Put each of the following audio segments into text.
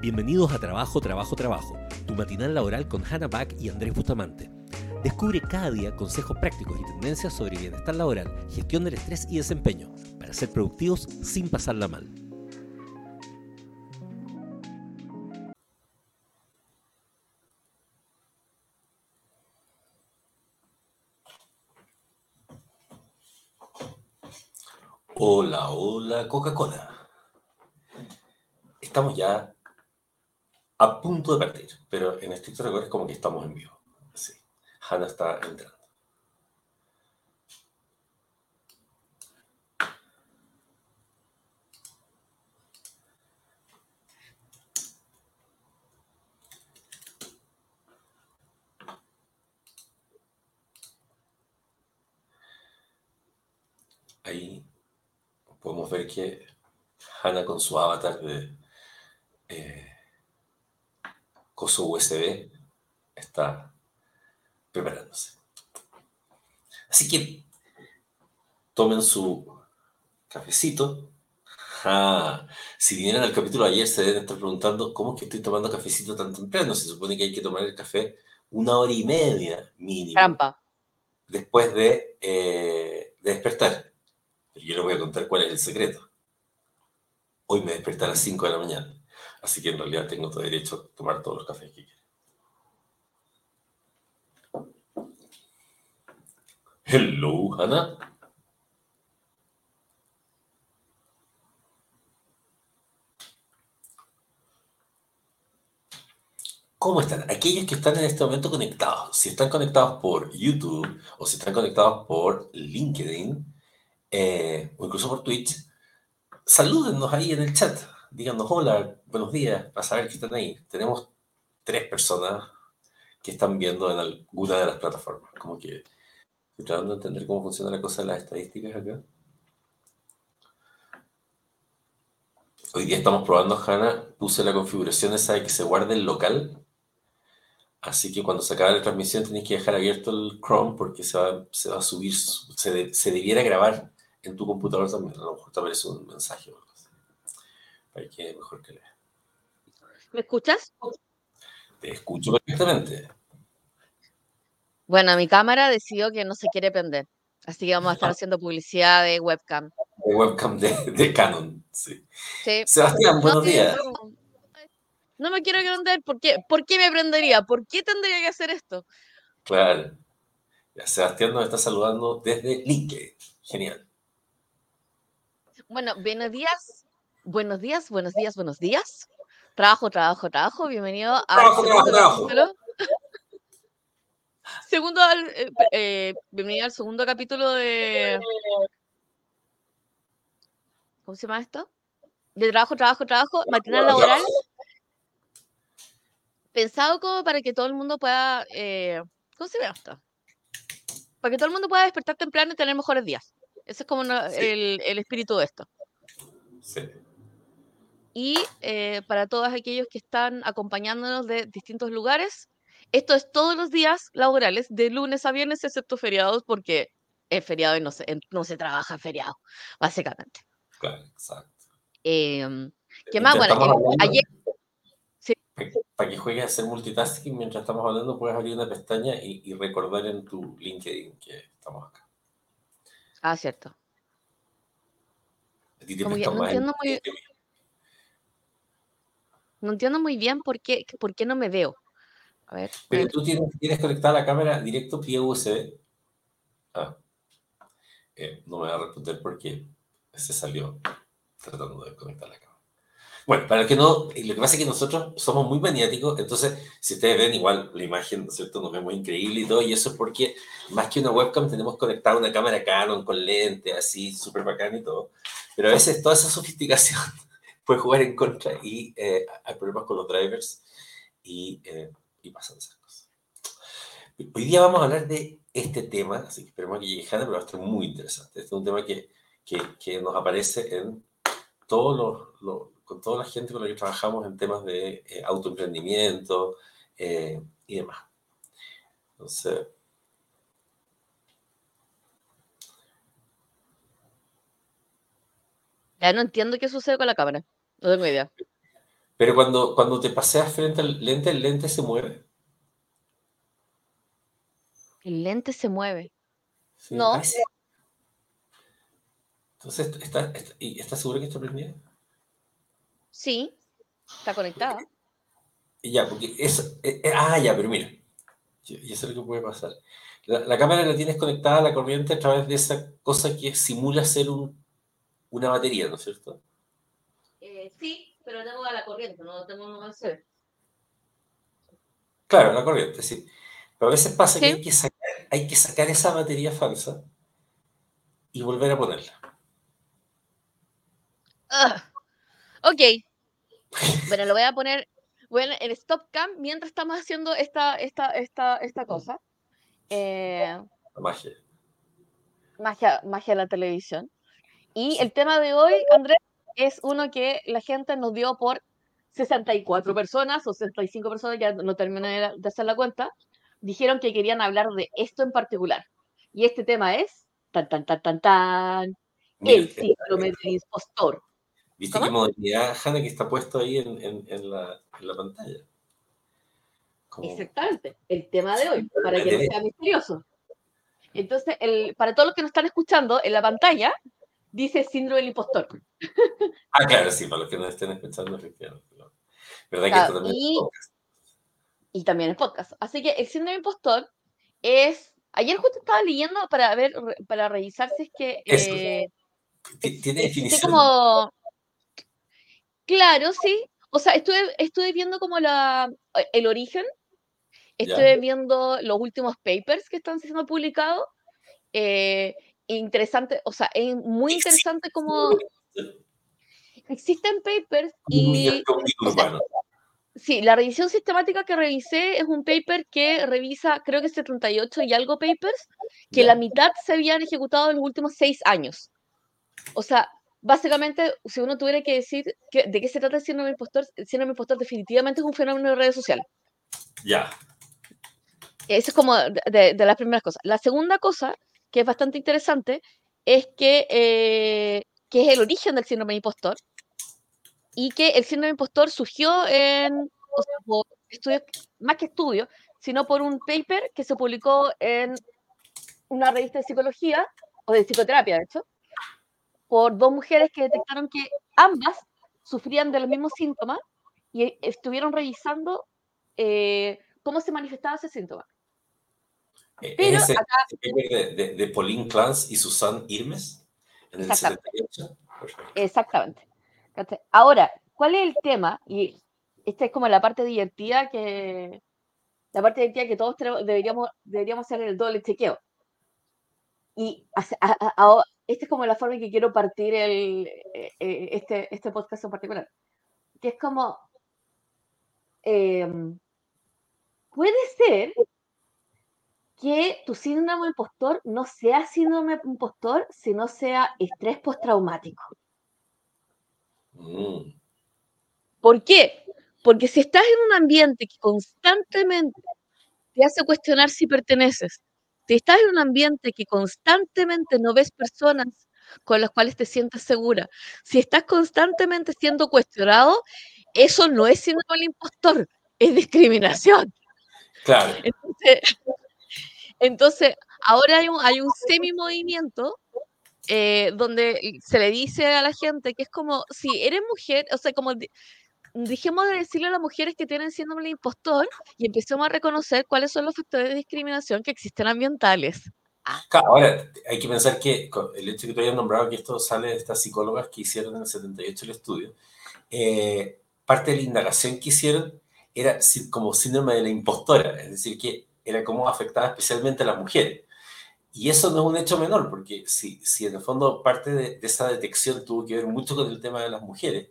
Bienvenidos a Trabajo, Trabajo, Trabajo, tu matinal laboral con Hannah Back y Andrés Bustamante. Descubre cada día consejos prácticos y tendencias sobre bienestar laboral, gestión del estrés y desempeño, para ser productivos sin pasarla mal. Hola, hola, Coca-Cola. Estamos ya a punto de partir, pero en estricto rigor es como que estamos en vivo. Sí. Hanna está entrando. Ahí podemos ver que Hanna con su avatar de eh, coso USB está preparándose. Así que tomen su cafecito. Ah, si vinieron al capítulo de ayer se deben estar preguntando cómo es que estoy tomando cafecito tan temprano. Se supone que hay que tomar el café una hora y media mínimo. Trampa. Después de, eh, de despertar. Pero yo les voy a contar cuál es el secreto. Hoy me desperté a las 5 de la mañana. Así que en realidad tengo todo derecho a tomar todos los cafés que quiera. Hello, Hannah. ¿Cómo están? Aquellos que están en este momento conectados, si están conectados por YouTube o si están conectados por LinkedIn eh, o incluso por Twitch, salúdennos ahí en el chat. Díganos hola, buenos días, para saber que están ahí. Tenemos tres personas que están viendo en alguna de las plataformas. Como que estoy tratando de entender cómo funciona la cosa de las estadísticas acá. Hoy día estamos probando, Hanna, puse la configuración esa de que se guarde el local. Así que cuando se acabe la transmisión tenéis que dejar abierto el Chrome porque se va, se va a subir, se, debiera grabar en tu computador también. A lo mejor te aparece un mensaje o. Para que mejor que lea. ¿Me escuchas? Te escucho perfectamente. Bueno, mi cámara decidió que no se quiere prender. Así que vamos a estar haciendo publicidad de webcam. De webcam de, de Canon, sí. Sí. Sebastián, buenos No, días. no, no me quiero prender. ¿Por qué? ¿Por qué me prendería? ¿Por qué tendría que hacer esto? Claro. Sebastián nos está saludando desde LinkedIn. Genial. Bueno, buenos días. Buenos días, buenos días, buenos días. Trabajo, trabajo, trabajo. Bienvenido al Trabajo, segundo trabajo, capítulo. Segundo al- eh, eh, bienvenido al segundo capítulo de. ¿Cómo se llama esto? De trabajo, trabajo, trabajo, matinal Trabajo, laboral. trabajo. Pensado como para que todo el mundo pueda. eh, ¿Cómo se llama esto? Para que todo el mundo pueda despertar temprano y tener mejores días. Ese es como Sí. el, el espíritu de esto. Sí. Y eh, para todos aquellos que están acompañándonos de distintos lugares. Esto es todos los días laborales, de lunes a viernes, excepto feriados, porque es feriado y no se, no se trabaja feriado, básicamente. Claro, exacto. Em, ¿Qué más? Mientras Bueno, ayer, sí. Para que juegues a hacer multitasking mientras estamos hablando, puedes abrir una pestaña y, y recordar en tu LinkedIn que estamos acá. ah, cierto. A ti te Como que no más entiendo muy, no entiendo muy bien por qué, por qué no me veo. A ver, a Pero ver. tú tienes, tienes conectada la cámara directo vía USB. Ah, eh, no me va a responder porque se salió tratando de conectar la cámara. Bueno, para el que no, lo que pasa es que nosotros somos muy maniáticos, entonces si ustedes ven igual la imagen, ¿no es cierto? Nos vemos increíble y todo, y eso es porque más que una webcam tenemos conectada una cámara Canon con lente, así, súper bacán y todo, pero a veces toda esa sofisticación puede jugar en contra y eh, hay problemas con los drivers y, eh, y pasan esas cosas. Hoy día vamos a hablar de este tema, así que esperemos que llegue Hanna, pero va a estar muy interesante. Este es un tema que, que, que nos aparece en todos los, con toda la gente con la que trabajamos en temas de eh, autoemprendimiento eh, y demás. Entonces, Ya no entiendo qué sucede con la cámara. No tengo idea. Pero cuando, cuando te paseas frente al lente, el lente se mueve. El lente se mueve. no. Entonces, ¿estás está, seguro que está prendida? Sí, está conectada. Ya, porque eso. Eh, eh, ah, ya, pero mira. Y eso es lo que puede pasar. La, cámara la tienes conectada a la corriente a través de esa cosa que simula ser un, una batería, ¿no es cierto? Eh, sí, pero tengo a la corriente, no tengo un USB. Claro, la corriente, sí. Pero a veces pasa que, hay que, sacar, hay que sacar esa batería falsa y volver a ponerla. Ok. Bueno, lo voy a poner bueno, en Stop Cam mientras estamos haciendo esta, esta, esta, esta cosa. Eh, magia. magia. Magia de la televisión. Y el tema de hoy, Andrés, es uno que la gente nos dio por 64 personas o 65 personas, ya no terminé de hacer la cuenta, dijeron que querían hablar de esto en particular. Y este tema es, tan, tan, tan, tan, tan, el síndrome del impostor. ¿Viste qué modalidad, Hanna, que está puesto ahí en, en, la, en la, pantalla? Exactamente, el tema de hoy, para que no sea misterioso. Entonces, el, para todos los que nos están escuchando, en la pantalla dice síndrome del impostor. Ah, claro, sí, para los que nos estén escuchando, efectivamente. ¿Verdad que esto también y, es podcast? Y también es podcast. Así que el síndrome del impostor es. Ayer justo estaba leyendo para ver, para revisar si es que. Eh, ¿Tiene definición? Como, Claro, sí. O sea, estuve, estuve viendo como la, el origen, estuve viendo los últimos papers que están siendo publicados. Eh, interesante, o sea, es muy interesante como existen papers y... sí, la revisión sistemática que revisé es un paper que revisa, creo que 78 y algo papers, que la mitad se habían ejecutado en los últimos seis años. O sea, básicamente, si uno tuviera que decir de qué se trata el síndrome impostor, el síndrome impostor definitivamente es un fenómeno de redes sociales. Ya. Eso es como de, las primeras cosas. La segunda cosa, que es bastante interesante, es que, eh, que es el origen del síndrome impostor y que el síndrome impostor surgió en, o sea, por estudios, más que estudios, sino por un paper que se publicó en una revista de psicología, o de psicoterapia, de hecho, por dos mujeres que detectaron que ambas sufrían de los mismos síntomas y estuvieron revisando eh, cómo se manifestaba ese síntoma. Eh, Pero ¿Es de, de, Pauline Clance y Susan Irmes en el exactamente. Exactamente. Ahora, ¿cuál es el tema? Y esta es como la parte divertida que la parte divertida que todos deberíamos, deberíamos hacer el doble chequeo. Y esta es como la forma en que quiero partir el, eh, eh, este, este podcast en particular. Que es como, em, puede ser que tu síndrome impostor no sea síndrome impostor, sino sea estrés postraumático. Mm. ¿Por qué? Porque si estás en un ambiente que constantemente te hace cuestionar si perteneces, si estás en un ambiente que constantemente no ves personas con las cuales te sientes segura, si estás constantemente siendo cuestionado, eso no es síndrome del impostor, es discriminación. Claro. Entonces, ahora hay un, hay un semi-movimiento eh, donde se le dice a la gente que es como, si eres mujer, o sea, como dejemos de decirle a las mujeres que tienen síndrome del impostor y empecemos a reconocer cuáles son los factores de discriminación que existen ambientales. Ah. ahora, hay que pensar que el hecho que tú hayas nombrado que esto sale de estas psicólogas que hicieron en el 78 el estudio, eh, parte de la indagación que hicieron era como síndrome de la impostora, es decir, que era como afectaba especialmente a las mujeres. Y eso no es un hecho menor, porque si, si en el fondo parte de, esa detección tuvo que ver mucho con el tema de las mujeres,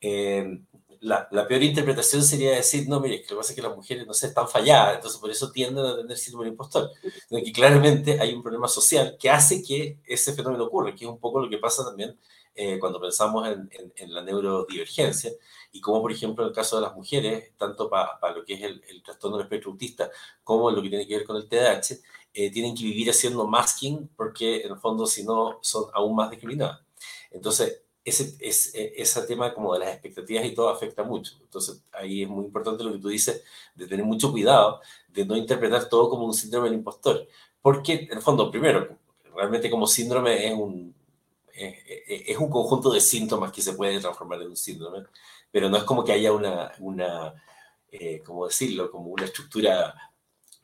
eh, la, peor interpretación sería decir, no, mire, lo que pasa es que las mujeres no se están falladas, entonces por eso tienden a tener síndrome impostor. Sino que claramente hay un problema social que hace que ese fenómeno ocurra, que es un poco lo que pasa también eh, cuando pensamos en, en, la neurodivergencia y como, por ejemplo, en el caso de las mujeres, tanto para lo que es el, trastorno del espectro autista como lo que tiene que ver con el TDAH, eh, tienen que vivir haciendo masking porque en el fondo si no son aún más discriminadas. Entonces, ese, ese, ese tema como de las expectativas y todo afecta mucho. Entonces, ahí es muy importante lo que tú dices, de tener mucho cuidado, de no interpretar todo como un síndrome del impostor. Porque, en el fondo, primero, realmente como síndrome es un, es, un conjunto de síntomas que se puede transformar en un síndrome, pero no es como que haya una, una eh, ¿cómo decirlo?, como una estructura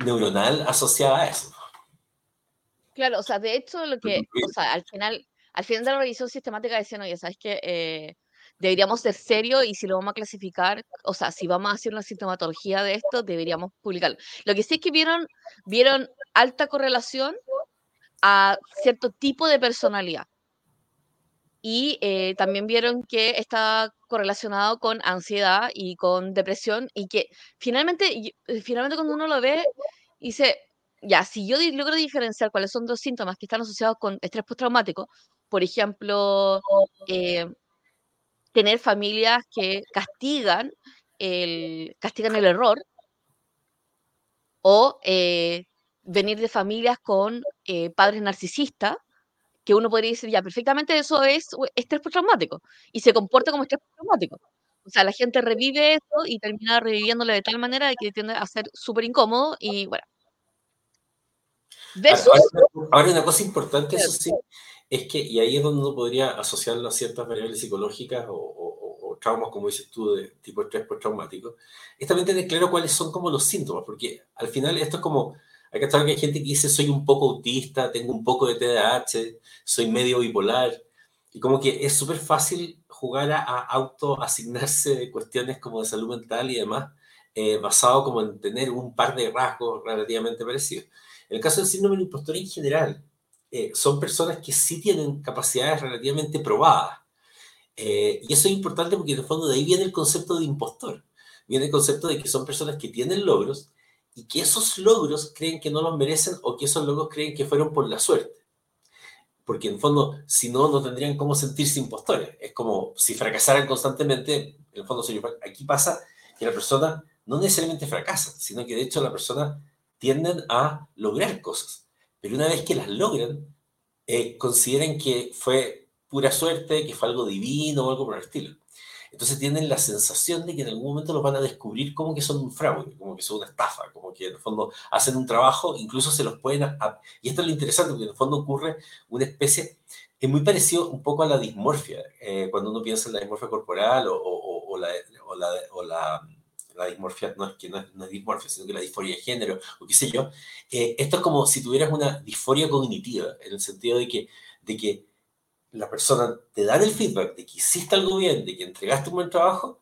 neuronal asociada a eso. Claro, o sea, de hecho, lo que, o sea, al final, al final de la revisión sistemática decían, oye, ¿sabes qué? Eh, deberíamos ser serios y si lo vamos a clasificar, o sea, si vamos a hacer una sintomatología de esto, deberíamos publicarlo. Lo que sí es que vieron, vieron alta correlación a cierto tipo de personalidad. Y eh, también vieron que está correlacionado con ansiedad y con depresión y que finalmente, eh, finalmente cuando uno lo ve, dice, ya, si yo logro diferenciar cuáles son dos síntomas que están asociados con estrés postraumático, por ejemplo, eh, tener familias que castigan el, castigan el error, o venir de familias con padres narcisistas, que uno podría decir, ya, perfectamente eso es estrés postraumático, y se comporta como estrés postraumático. O sea, la gente revive eso y termina reviviéndolo de tal manera que tiende a ser súper incómodo y bueno, ahora, una cosa importante, eso sí, es que, y ahí es donde uno podría asociarlo a ciertas variables psicológicas o, traumas, como dices tú, de tipo estrés postraumático, es también tener claro cuáles son como los síntomas, porque al final esto es como, hay que estar que hay gente que dice soy un poco autista, tengo un poco de TDAH, soy medio bipolar, y como que es súper fácil jugar a, auto asignarse cuestiones como de salud mental y demás, eh, basado como en tener un par de rasgos relativamente parecidos. En el caso del síndrome del impostor en general, eh, son personas que sí tienen capacidades relativamente probadas. Eh, y eso es importante porque en el fondo de ahí viene el concepto de impostor. Viene el concepto de que son personas que tienen logros y que esos logros creen que no los merecen o que esos logros creen que fueron por la suerte. Porque en fondo, si no, no tendrían cómo sentirse impostores. Es como si fracasaran constantemente, en el fondo, aquí pasa que la persona no necesariamente fracasa, sino que de hecho la persona tienden a lograr cosas. Pero una vez que las logran, eh, consideren que fue pura suerte, que fue algo divino o algo por el estilo. Entonces tienen la sensación de que en algún momento los van a descubrir como que son un fraude, como que son una estafa, como que en el fondo hacen un trabajo, incluso se los pueden... y esto es lo interesante, porque en el fondo ocurre una especie, es muy parecido un poco a la dismorfia, eh, cuando uno piensa en la dismorfia corporal o, o, la, o la la dismorfia no es que no es, dismorfia, sino que la disforia de género, o qué sé yo, eh, esto es como si tuvieras una disforia cognitiva, en el sentido de que, de que la persona te da el feedback de que hiciste algo bien, de que entregaste un buen trabajo,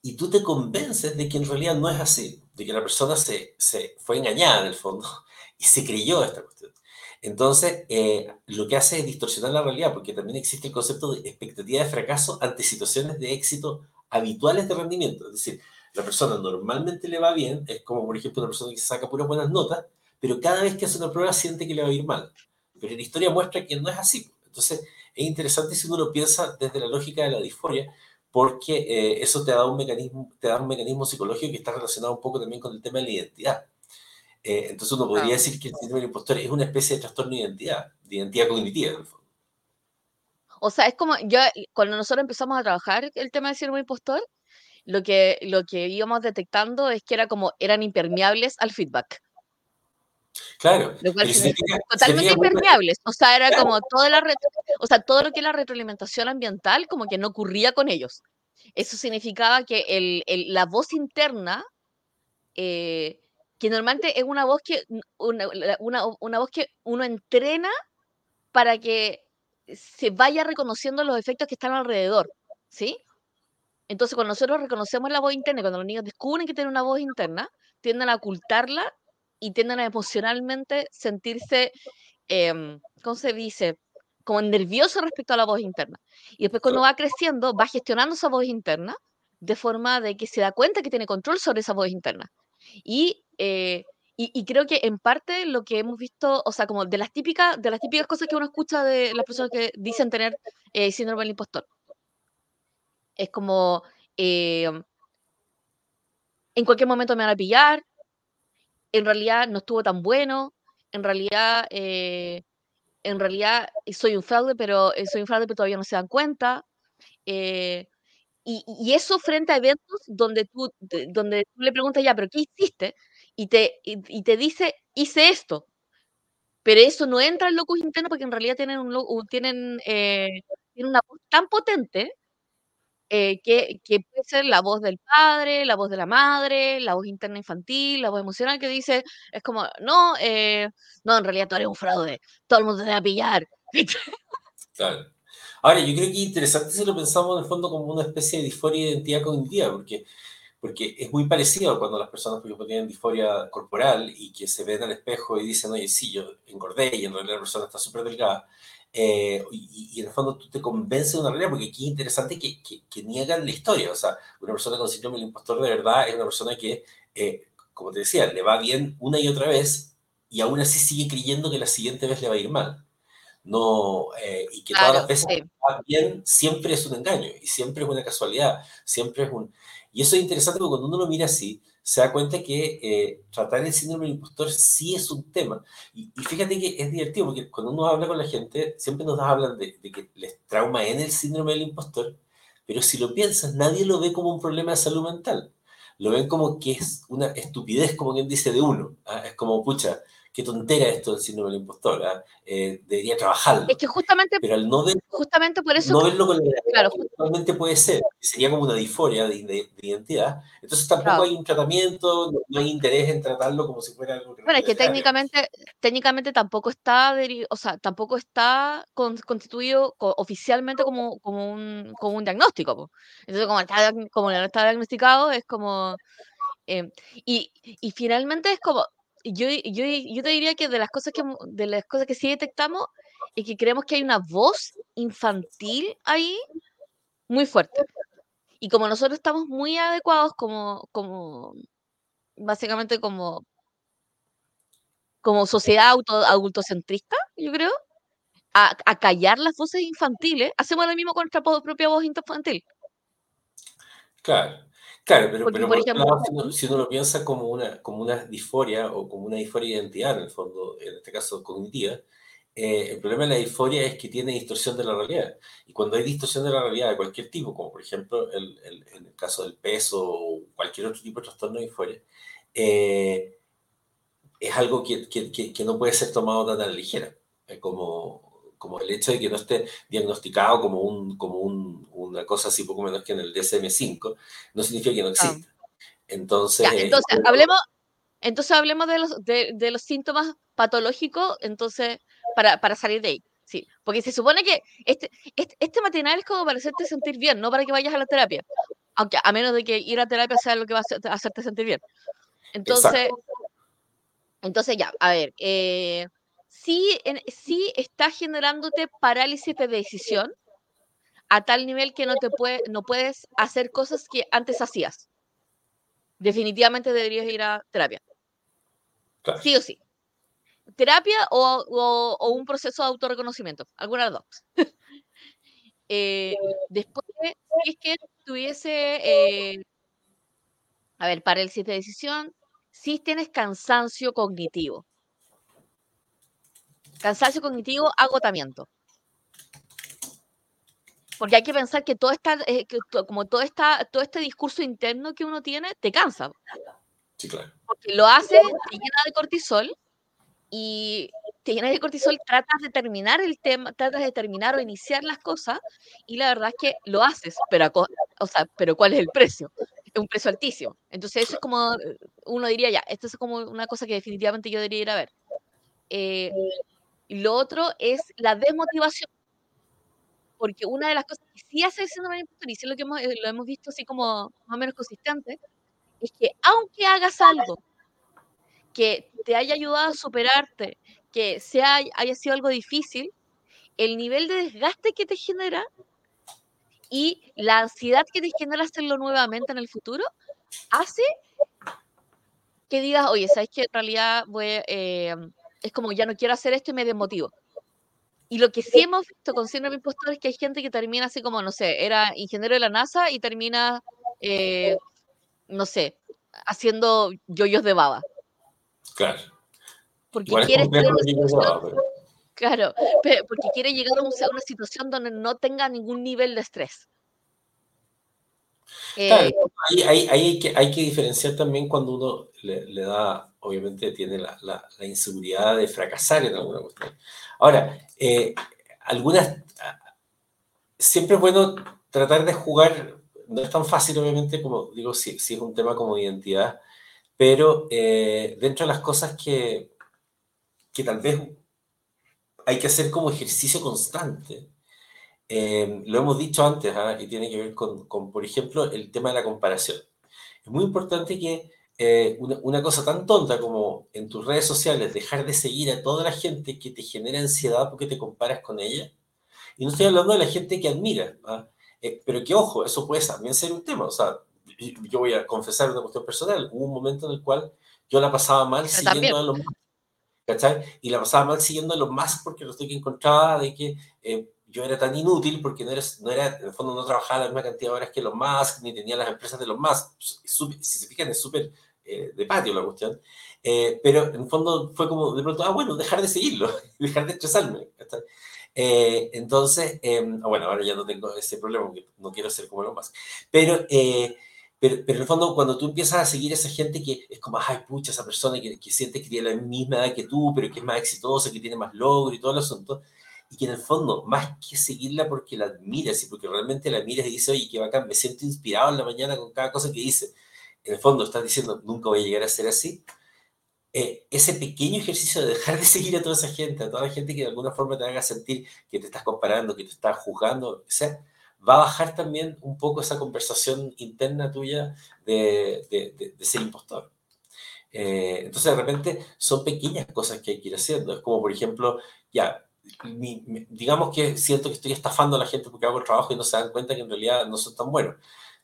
y tú te convences de que en realidad no es así, de que la persona se, fue engañada en el fondo y se creyó esta cuestión. Entonces, eh, lo que hace es distorsionar la realidad, porque también existe el concepto de expectativa de fracaso ante situaciones de éxito habituales de rendimiento. Es decir, la persona normalmente le va bien, es como por ejemplo una persona que saca puras buenas notas, pero cada vez que hace una prueba siente que le va a ir mal. Pero la historia muestra que no es así. Entonces, es interesante si uno lo piensa desde la lógica de la disforia, porque eh, eso te da, un mecanismo, te da un mecanismo psicológico que está relacionado un poco también con el tema de la identidad. Eh, entonces uno podría decir que el síndrome del impostor es una especie de trastorno de identidad, de identidad cognitiva en el fondo. O sea, es como, yo, cuando nosotros empezamos a trabajar el tema del síndrome del impostor, lo que, lo que íbamos detectando es que era como, eran impermeables al feedback. Claro. totalmente impermeables. O sea, era como toda la o sea, todo lo que es la retroalimentación ambiental, como que no ocurría con ellos. Eso significaba que el, el, la voz interna, eh, que normalmente es una voz que, una, una, una voz que uno entrena para que se vaya reconociendo los efectos que están alrededor, ¿sí? Entonces, cuando nosotros reconocemos la voz interna, cuando los niños descubren que tienen una voz interna, tienden a ocultarla y tienden a emocionalmente sentirse, em, ¿cómo se dice? Como nervioso respecto a la voz interna. Y después cuando va creciendo, va gestionando esa voz interna de forma de que se da cuenta que tiene control sobre esa voz interna. Y, eh, y, creo que en parte lo que hemos visto, o sea, como de las típicas, de las típicas cosas que uno escucha de las personas que dicen tener eh, síndrome del impostor es como, em, en cualquier momento me van a pillar, en realidad no estuvo tan bueno, en realidad eh, en realidad soy un fraude, pero soy un fraude, pero todavía no se dan cuenta. y, y, eso frente a eventos donde tú, donde tú le preguntas ya, pero ¿qué hiciste? Y te, y, te dice, hice esto. Pero eso no entra en locus interno porque en realidad tienen, un, tienen, tienen una voz tan potente eh, que, puede ser la voz del padre, la voz de la madre, la voz interna infantil, la voz emocional que dice, es como, no, eh, no, en realidad tú eres un fraude, todo el mundo te va a pillar. Claro. Ahora, yo creo que es interesante si lo pensamos en el fondo como una especie de disforia de identidad cognitiva, porque, porque es muy parecido cuando las personas, por ejemplo, tienen disforia corporal y que se ven al espejo y dicen, oye, sí, yo engordé y en realidad la persona está súper delgada eh, y, en el fondo tú te convences de una realidad, porque aquí es interesante que, que, niegan la historia. O sea, una persona con síndrome del impostor de verdad es una persona que, eh, como te decía, le va bien una y otra vez y aún así sigue creyendo que la siguiente vez le va a ir mal. No, eh, y que todas las veces va bien siempre es un engaño y siempre es una casualidad, siempre es un... Y eso es interesante porque cuando uno lo mira así, se da cuenta que eh, tratar el síndrome del impostor sí es un tema. Y, fíjate que es divertido, porque cuando uno habla con la gente, siempre nos hablan de, que les trauma en el síndrome del impostor, pero si lo piensas, nadie lo ve como un problema de salud mental. Lo ven como que es una estupidez, como quien dice, de uno. ¿ah? Es como, pucha, qué tontera esto del síndrome del impostor, ¿ah? eh, debería trabajarlo. Es que justamente, pero al no, justamente por eso, no verlo con la claro, realmente puede ser, sería como una disforia de, identidad, entonces tampoco hay un tratamiento, no, hay interés en tratarlo como si fuera algo que Bueno, es que técnicamente, técnicamente tampoco está, o sea, tampoco está constituido oficialmente como, como, un, como un diagnóstico. Entonces, como, está, como no está diagnosticado, es como... Eh, y, y finalmente es como, yo, yo, te diría que de las cosas que de las cosas que sí detectamos es que creemos que hay una voz infantil ahí muy fuerte. Y como nosotros estamos muy adecuados como, como básicamente como, como sociedad auto, adultocentrista, yo creo, a, a, callar las voces infantiles, hacemos lo mismo con nuestra propia voz infantil. Claro. Claro, pero, pero por ejemplo, si, uno, lo piensa como una, como una disforia o como una disforia de identidad, en el fondo, en este caso cognitiva, eh, el problema de la disforia es que tiene distorsión de la realidad. Y cuando hay distorsión de la realidad de cualquier tipo, como por ejemplo el, el, en el caso del peso o cualquier otro tipo de trastorno de disforia, eh, es algo que, que, que, no puede ser tomado tan a la ligera. como, como el hecho de que no esté diagnosticado como, un, como un, una cosa así poco menos que en el DSM-5, no significa que no exista. Entonces, entonces, hablemos, entonces hablemos de los, de, de los síntomas patológicos, entonces, para, para, salir de ahí. Sí, porque se supone que este, este, este, material es como para hacerte sentir bien, no para que vayas a la terapia. Aunque a menos de que ir a terapia sea lo que va a hacerte sentir bien. Entonces, entonces ya, a ver, eh, sí, sí está generándote parálisis de decisión a tal nivel que no, te puede, no puedes hacer cosas que antes hacías. Definitivamente deberías ir a terapia. Sí o sí. Terapia o, un proceso de autorreconocimiento, alguna de las dos. Eh, después, si es que tuviese, eh, a ver, parálisis de decisión, si tienes cansancio cognitivo. Cansancio cognitivo, agotamiento. Porque hay que pensar que todo esta, eh, como todo, esta, todo este discurso interno que uno tiene, te cansa. Sí, claro. Porque lo hace, te llena de cortisol y te llena de cortisol, tratas de terminar el tema, tratas de terminar o iniciar las cosas y la verdad es que lo haces, pero, o sea, pero ¿cuál es el precio? Es un precio altísimo. Entonces eso es como, uno diría ya, esto es como una cosa que definitivamente yo debería ir a ver. Eh, y lo otro es la desmotivación. Porque una de las cosas que sí hace el síndrome del y lo que hemos, eh, lo hemos visto así como más o menos consistente, es que aunque hagas algo que te haya ayudado a superarte, que sea, haya sido algo difícil, el nivel de desgaste que te genera y la ansiedad que te genera hacerlo nuevamente en el futuro, hace que digas, oye, ¿sabes que En realidad voy, eh, es como ya no quiero hacer esto y me desmotivo. Y lo que sí hemos visto con síndrome impostor es que hay gente que termina así como, no sé, era ingeniero de la NASA y termina, eh, no sé, haciendo yoyos de baba. Claro. Porque quieres tener Claro, porque quiere llegar a, una situación donde no tenga ningún nivel de estrés. Claro, eh, ahí, ahí, hay, que, hay, que, diferenciar también cuando uno le, da, obviamente tiene la, la, inseguridad de fracasar en alguna cuestión. Ahora, eh, algunas, siempre es bueno tratar de jugar, no es tan fácil obviamente como digo, si, si es un tema como identidad, pero eh, dentro de las cosas que, que tal vez hay que hacer como ejercicio constante, eh, lo hemos dicho antes, ¿ah? y tiene que ver con, con, por ejemplo, el tema de la comparación. Es muy importante que eh, una, una, cosa tan tonta como en tus redes sociales dejar de seguir a toda la gente que te genera ansiedad porque te comparas con ella. Y no estoy hablando de la gente que admira, ¿ah? eh, pero que ojo, eso puede también ser un tema. O sea, yo voy a confesar una cuestión personal. Hubo un momento en el cual yo la pasaba mal siguiendo a los más. ¿Cachai? Y la pasaba mal siguiendo a los más porque no estoy que encontraba de que eh, yo era tan inútil porque no era, no era, en el fondo no trabajaba la misma cantidad de horas que los más, ni tenía las empresas de los más. Si se fijan, es súper eh, de patio la cuestión. Eh, pero en fondo fue como de pronto, ah, bueno, dejar de seguirlo, dejar de estresarme. Eh, entonces, em, ah, bueno, ahora ya no tengo ese problema no quiero ser como los más. Pero, pero, pero, en el fondo, cuando tú empiezas a seguir a esa gente que es como, ay, pucha, esa persona que, que siente que tiene la misma edad que tú, pero que es más exitosa, que tiene más logro y todo el asunto, y que en el fondo, más que seguirla porque la admiras y porque realmente la miras y dices, oye, qué bacán, me siento inspirado en la mañana con cada cosa que dice, en el fondo estás diciendo, nunca voy a llegar a ser así, eh, ese pequeño ejercicio de dejar de seguir a toda esa gente, a toda la gente que de alguna forma te haga sentir que te estás comparando, que te estás juzgando, o sea, va a bajar también un poco esa conversación interna tuya de, de, de, ser impostor. Eh, entonces, de repente, son pequeñas cosas que hay que ir haciendo. Es como, por ejemplo, ya, digamos que siento que estoy estafando a la gente porque hago el trabajo y no se dan cuenta que en realidad no son tan buenos.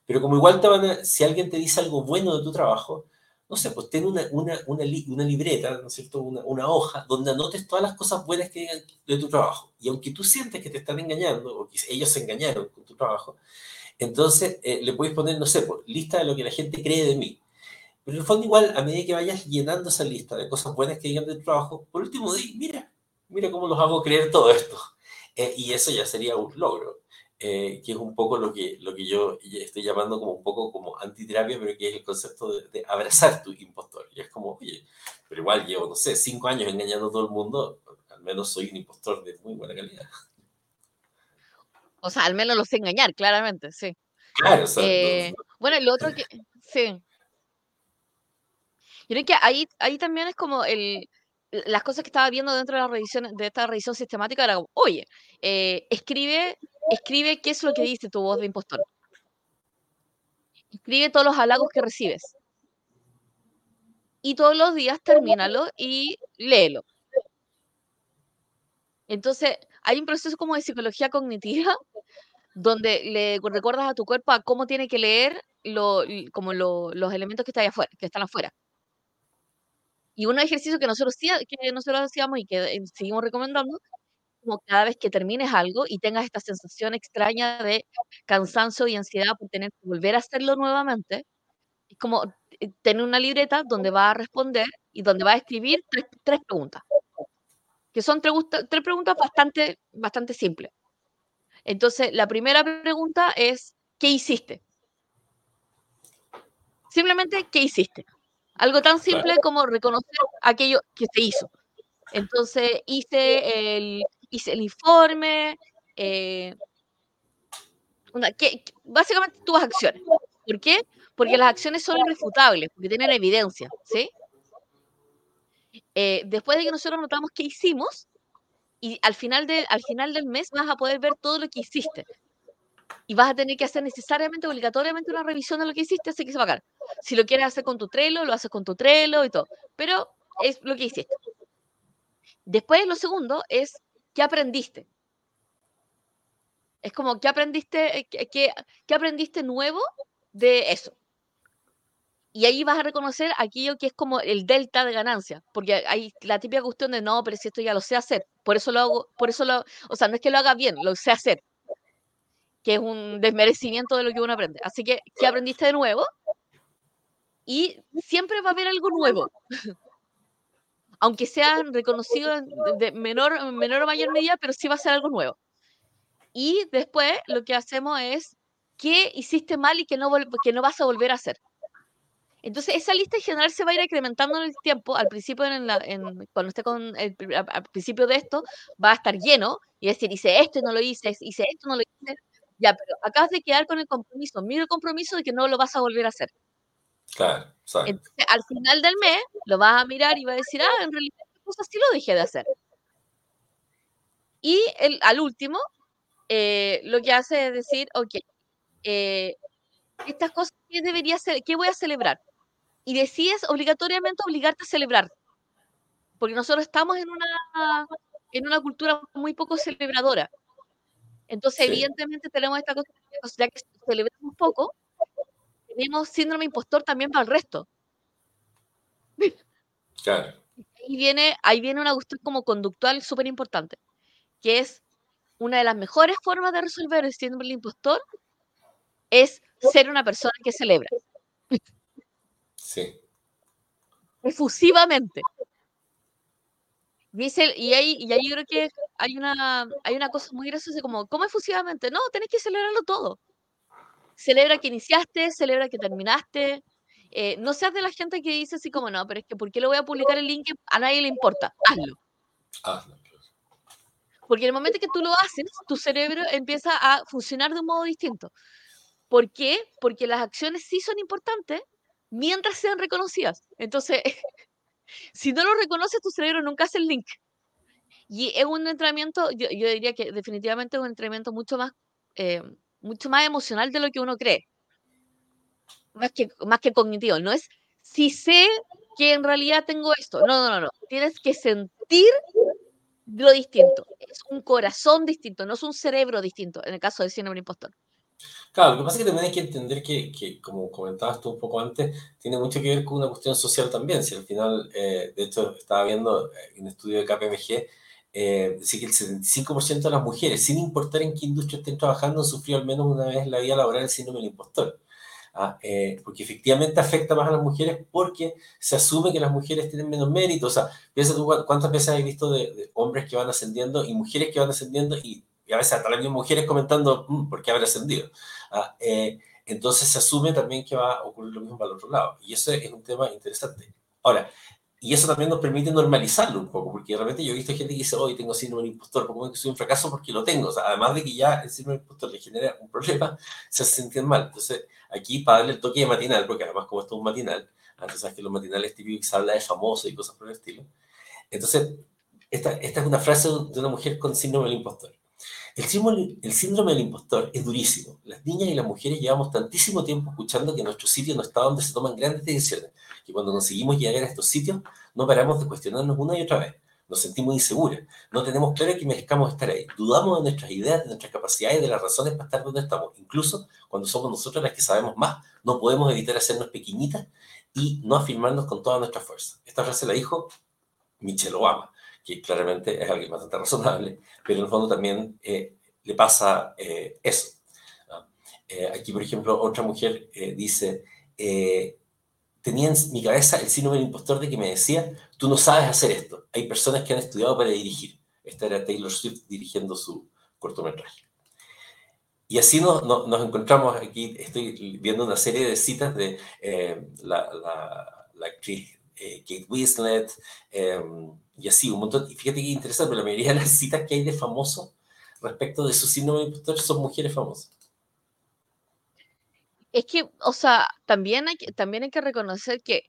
Pero como igual te van a, si alguien te dice algo bueno de tu trabajo, no sé, pues ten una, una, libreta, ¿no es cierto? Una, una, hoja donde anotes todas las cosas buenas que digan de tu trabajo. Y aunque tú sientes que te están engañando, o que ellos se engañaron con tu trabajo, entonces eh, le puedes poner, no sé, pues, lista de lo que la gente cree de mí. Pero en el fondo igual, a medida que vayas llenando esa lista de cosas buenas que digan de tu trabajo, por último, di, mira, mira cómo los hago creer todo esto. Eh, y eso ya sería un logro, eh, que es un poco lo que, lo que yo estoy llamando como un poco como antiterapia, pero que es el concepto de, abrazar tu impostor. Y es como, oye, pero igual llevo, no sé, cinco años engañando a todo el mundo, al menos soy un impostor de muy buena calidad. O sea, al menos lo sé engañar, claramente, sí. Claro, o eh, Bueno, el otro que, sí. Yo creo que ahí, ahí también es como el, las cosas que estaba viendo dentro de la revisión, de esta revisión sistemática era como, oye, eh, escribe, escribe qué es lo que dice tu voz de impostor. Escribe todos los halagos que recibes. Y todos los días termínalo y léelo. Entonces, hay un proceso como de psicología cognitiva donde le recuerdas a tu cuerpo a cómo tiene que leer lo, como los elementos que, están afuera, que están afuera. Y un ejercicio que nosotros, que nosotros hacíamos y que eh, seguimos recomendando, como cada vez que termines algo y tengas esta sensación extraña de cansancio y ansiedad por tener que volver a hacerlo nuevamente, es como eh, tener una libreta donde va a responder y donde va a escribir tres, preguntas, que son tres, tres preguntas bastante, bastante simples. Entonces, la primera pregunta es, ¿qué hiciste? Simplemente, ¿qué hiciste? Algo tan simple como reconocer aquello que se hizo. Entonces hice el, hice el informe, eh, básicamente tus acciones. ¿Por qué? Porque las acciones son irrefutables, porque tienen evidencia, ¿sí? Eh, después de que nosotros notamos qué hicimos, y al final, de, al final del mes vas a poder ver todo lo que hiciste y vas a tener que hacer necesariamente, obligatoriamente una revisión de lo que hiciste, así que se va a caer. Si lo quieres hacer con tu Trello, lo haces con tu Trello y todo, pero es lo que hiciste. Después, lo segundo es, ¿qué aprendiste? Es como, ¿qué aprendiste, eh, qué, aprendiste nuevo de eso? Y ahí vas a reconocer aquello que es como el delta de ganancia, porque hay la típica cuestión de no, pero si esto ya lo sé hacer, por eso lo hago, por eso lo, o sea, no es que lo haga bien, lo sé hacer, que es un desmerecimiento de lo que uno aprende. Así que, ¿qué aprendiste de nuevo? Y siempre va a haber algo nuevo. Aunque sean reconocidos de menor, menor o mayor medida, pero sí va a ser algo nuevo. Y después lo que hacemos es qué hiciste mal y que no, que no vas a volver a hacer. Entonces, esa lista en general se va a ir incrementando en el tiempo. Al principio, en la, en, cuando esté con el, al principio de esto, va a estar lleno y decir, hice esto y no lo hice, hice esto y no lo hice. Ya, pero acabas de quedar con el compromiso, mira el compromiso de que no lo vas a volver a hacer. Claro, Entonces, al final del mes, lo vas a mirar y vas a decir, ah, en realidad, esta cosa sí lo dejé de hacer. Y el, al último, eh, lo que hace es decir, ok, eh, estas cosas, ¿qué debería ser? ¿Qué voy a celebrar? Y decides obligatoriamente obligarte a celebrar. Porque nosotros estamos en una, en una cultura muy poco celebradora. Entonces, evidentemente, tenemos esta cosa, ya que celebramos poco, tenemos síndrome impostor también para el resto. Claro. Ahí viene, ahí viene una cuestión como conductual súper importante, que es una de las mejores formas de resolver el síndrome del impostor es ser una persona que celebra. Sí. Efusivamente. Dice, y ahí, y ahí creo que hay una, hay una cosa muy graciosa como, ¿cómo efusivamente? No, tenés que celebrarlo todo. Celebra que iniciaste, celebra que terminaste. Eh, no seas de la gente que dice así como, no, pero es que ¿por qué lo voy a publicar el link? A nadie le importa. Hazlo. Hazlo. Porque en el momento que tú lo haces, tu cerebro empieza a funcionar de un modo distinto. ¿Por qué? Porque las acciones sí son importantes mientras sean reconocidas. Entonces, si no lo reconoces, tu cerebro nunca hace el link. Y es un entrenamiento, yo, diría que definitivamente es un entrenamiento mucho más, eh, mucho más emocional de lo que uno cree. Más que, más que cognitivo. No es si sé que en realidad tengo esto. No, no, no, no. Tienes que sentir lo distinto. Es un corazón distinto, no es un cerebro distinto en el caso del síndrome impostor. Claro, lo que pasa es que también hay que entender que, que, como comentabas tú un poco antes, tiene mucho que ver con una cuestión social también. Si al final, eh, de hecho, estaba viendo en un estudio de KPMG, eh, decir que el 75% de las mujeres, sin importar en qué industria estén trabajando, han sufrido al menos una vez en la vida laboral el síndrome del impostor. ¿ah? Eh, porque efectivamente afecta más a las mujeres porque se asume que las mujeres tienen menos mérito. O sea, piensa tú cuántas veces has visto de, hombres que van ascendiendo y mujeres que van ascendiendo y, a veces hasta las mismas mujeres comentando mm, por qué haber ascendido. ¿ah? Eh, entonces se asume también que va a ocurrir lo mismo para el otro lado. Y eso es un tema interesante. Ahora, y eso también nos permite normalizarlo un poco, porque de repente yo he visto gente que dice, hoy tengo síndrome del impostor, ¿cómo que soy un fracaso? Porque lo tengo. O sea, además de que ya el síndrome del impostor le genera un problema, se sienten mal. Entonces, aquí para darle el toque de matinal, porque además como esto es un matinal, antes sabes que los matinales típicos se habla de famoso y cosas por el estilo. Entonces, esta, esta es una frase de una mujer con síndrome del impostor. El síndrome, el síndrome del impostor es durísimo. Las niñas y las mujeres llevamos tantísimo tiempo escuchando que nuestro sitio no está donde se toman grandes decisiones, que cuando conseguimos llegar a estos sitios no paramos de cuestionarnos una y otra vez. Nos sentimos inseguras, no tenemos claro que merezcamos estar ahí. Dudamos de nuestras ideas, de nuestras capacidades, de las razones para estar donde estamos. Incluso cuando somos nosotros las que sabemos más, no podemos evitar hacernos pequeñitas y no afirmarnos con toda nuestra fuerza. Esta frase la dijo Michelle Obama, que claramente es alguien bastante razonable, pero en el fondo también eh, le pasa eh, eso. Eh, aquí, por ejemplo, otra mujer dice, tenía en mi cabeza el síndrome del impostor de que me decía, tú no sabes hacer esto. Hay personas que han estudiado para dirigir. Esta era Taylor Swift dirigiendo su cortometraje. Y así nos, encontramos aquí, estoy viendo una serie de citas de eh, la, actriz eh, Kate Winslet, em, y así un montón. Y fíjate que interesante, la mayoría de las citas que hay de famosos respecto de su síndrome del impostor son mujeres famosas. Es que, o sea, también hay que, también hay que reconocer que,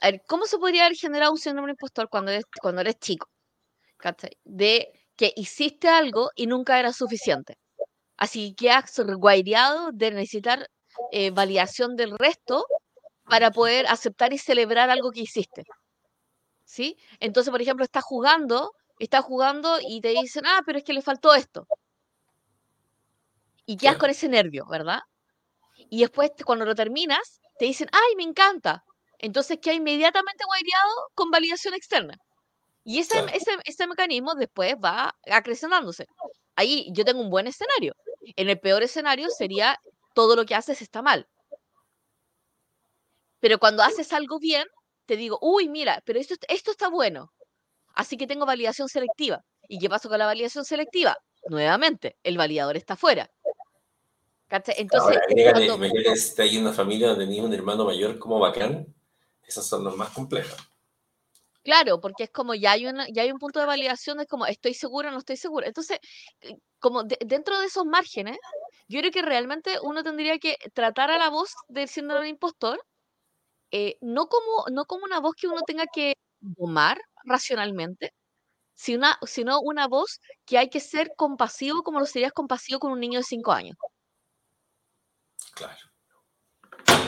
a ver, ¿cómo se podría haber generado un síndrome impostor cuando eres, cuando eres chico? De que hiciste algo y nunca era suficiente. Así que has guaireado de necesitar eh, validación del resto para poder aceptar y celebrar algo que hiciste. ¿Sí? Entonces, por ejemplo, estás jugando, estás jugando y te dicen, ah, pero es que le faltó esto. Y quedas con ese nervio, ¿verdad? Y después cuando lo terminas, te dicen, ¡ay, me encanta! Entonces queda inmediatamente guaireado con validación externa. Y ese, ese, ese, mecanismo después va acrecentándose. Ahí yo tengo un buen escenario. En el peor escenario sería todo lo que haces está mal. Pero cuando haces algo bien, te digo, uy, mira, pero esto, esto está bueno. Así que tengo validación selectiva. ¿Y qué pasó con la validación selectiva? Nuevamente, el validador está fuera. Entonces, Ahora, cuando... me está ahí una familia donde tenía un hermano mayor como bacán, esas son las más complejas. Claro, porque es como ya hay, una, ya hay un punto de validación, es como estoy segura, no estoy segura. Entonces, eh, como dentro de esos márgenes, yo creo que realmente uno tendría que tratar a la voz del síndrome del impostor, eh, no, como, no como una voz que uno tenga que tomar racionalmente, sino una, sino una voz que hay que ser compasivo como lo serías compasivo con un niño de 5 años.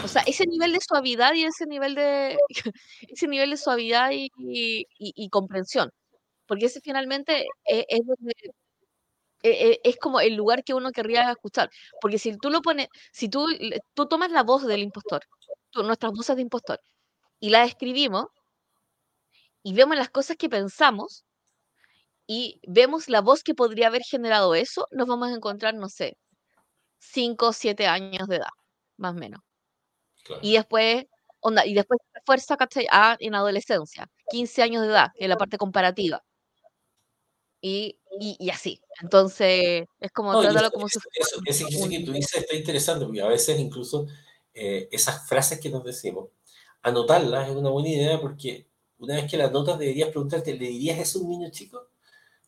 O sea, ese nivel de suavidad y ese nivel de ese nivel de suavidad y, comprensión. Porque ese finalmente e, es, e, e, es, como el lugar que uno querría escuchar. Porque si tú lo pones, si tú, tú tomas la voz del impostor, nuestras voces de impostor, y la escribimos, y vemos las cosas que pensamos, y vemos la voz que podría haber generado eso, nos vamos a encontrar, no sé, 5 o 7 años de edad, más o menos. Y después, onda, y después refuerza, ¿cachai? A, en adolescencia, 15 años de edad, que es la parte comparativa. Y, y, así. Entonces, es como tratarlo como si Ese que tú dices está interesante, porque a veces incluso eh, esas frases que nos decimos, anotarlas es una buena idea porque una vez que las notas deberías preguntarte, ¿le dirías eso a un niño chico?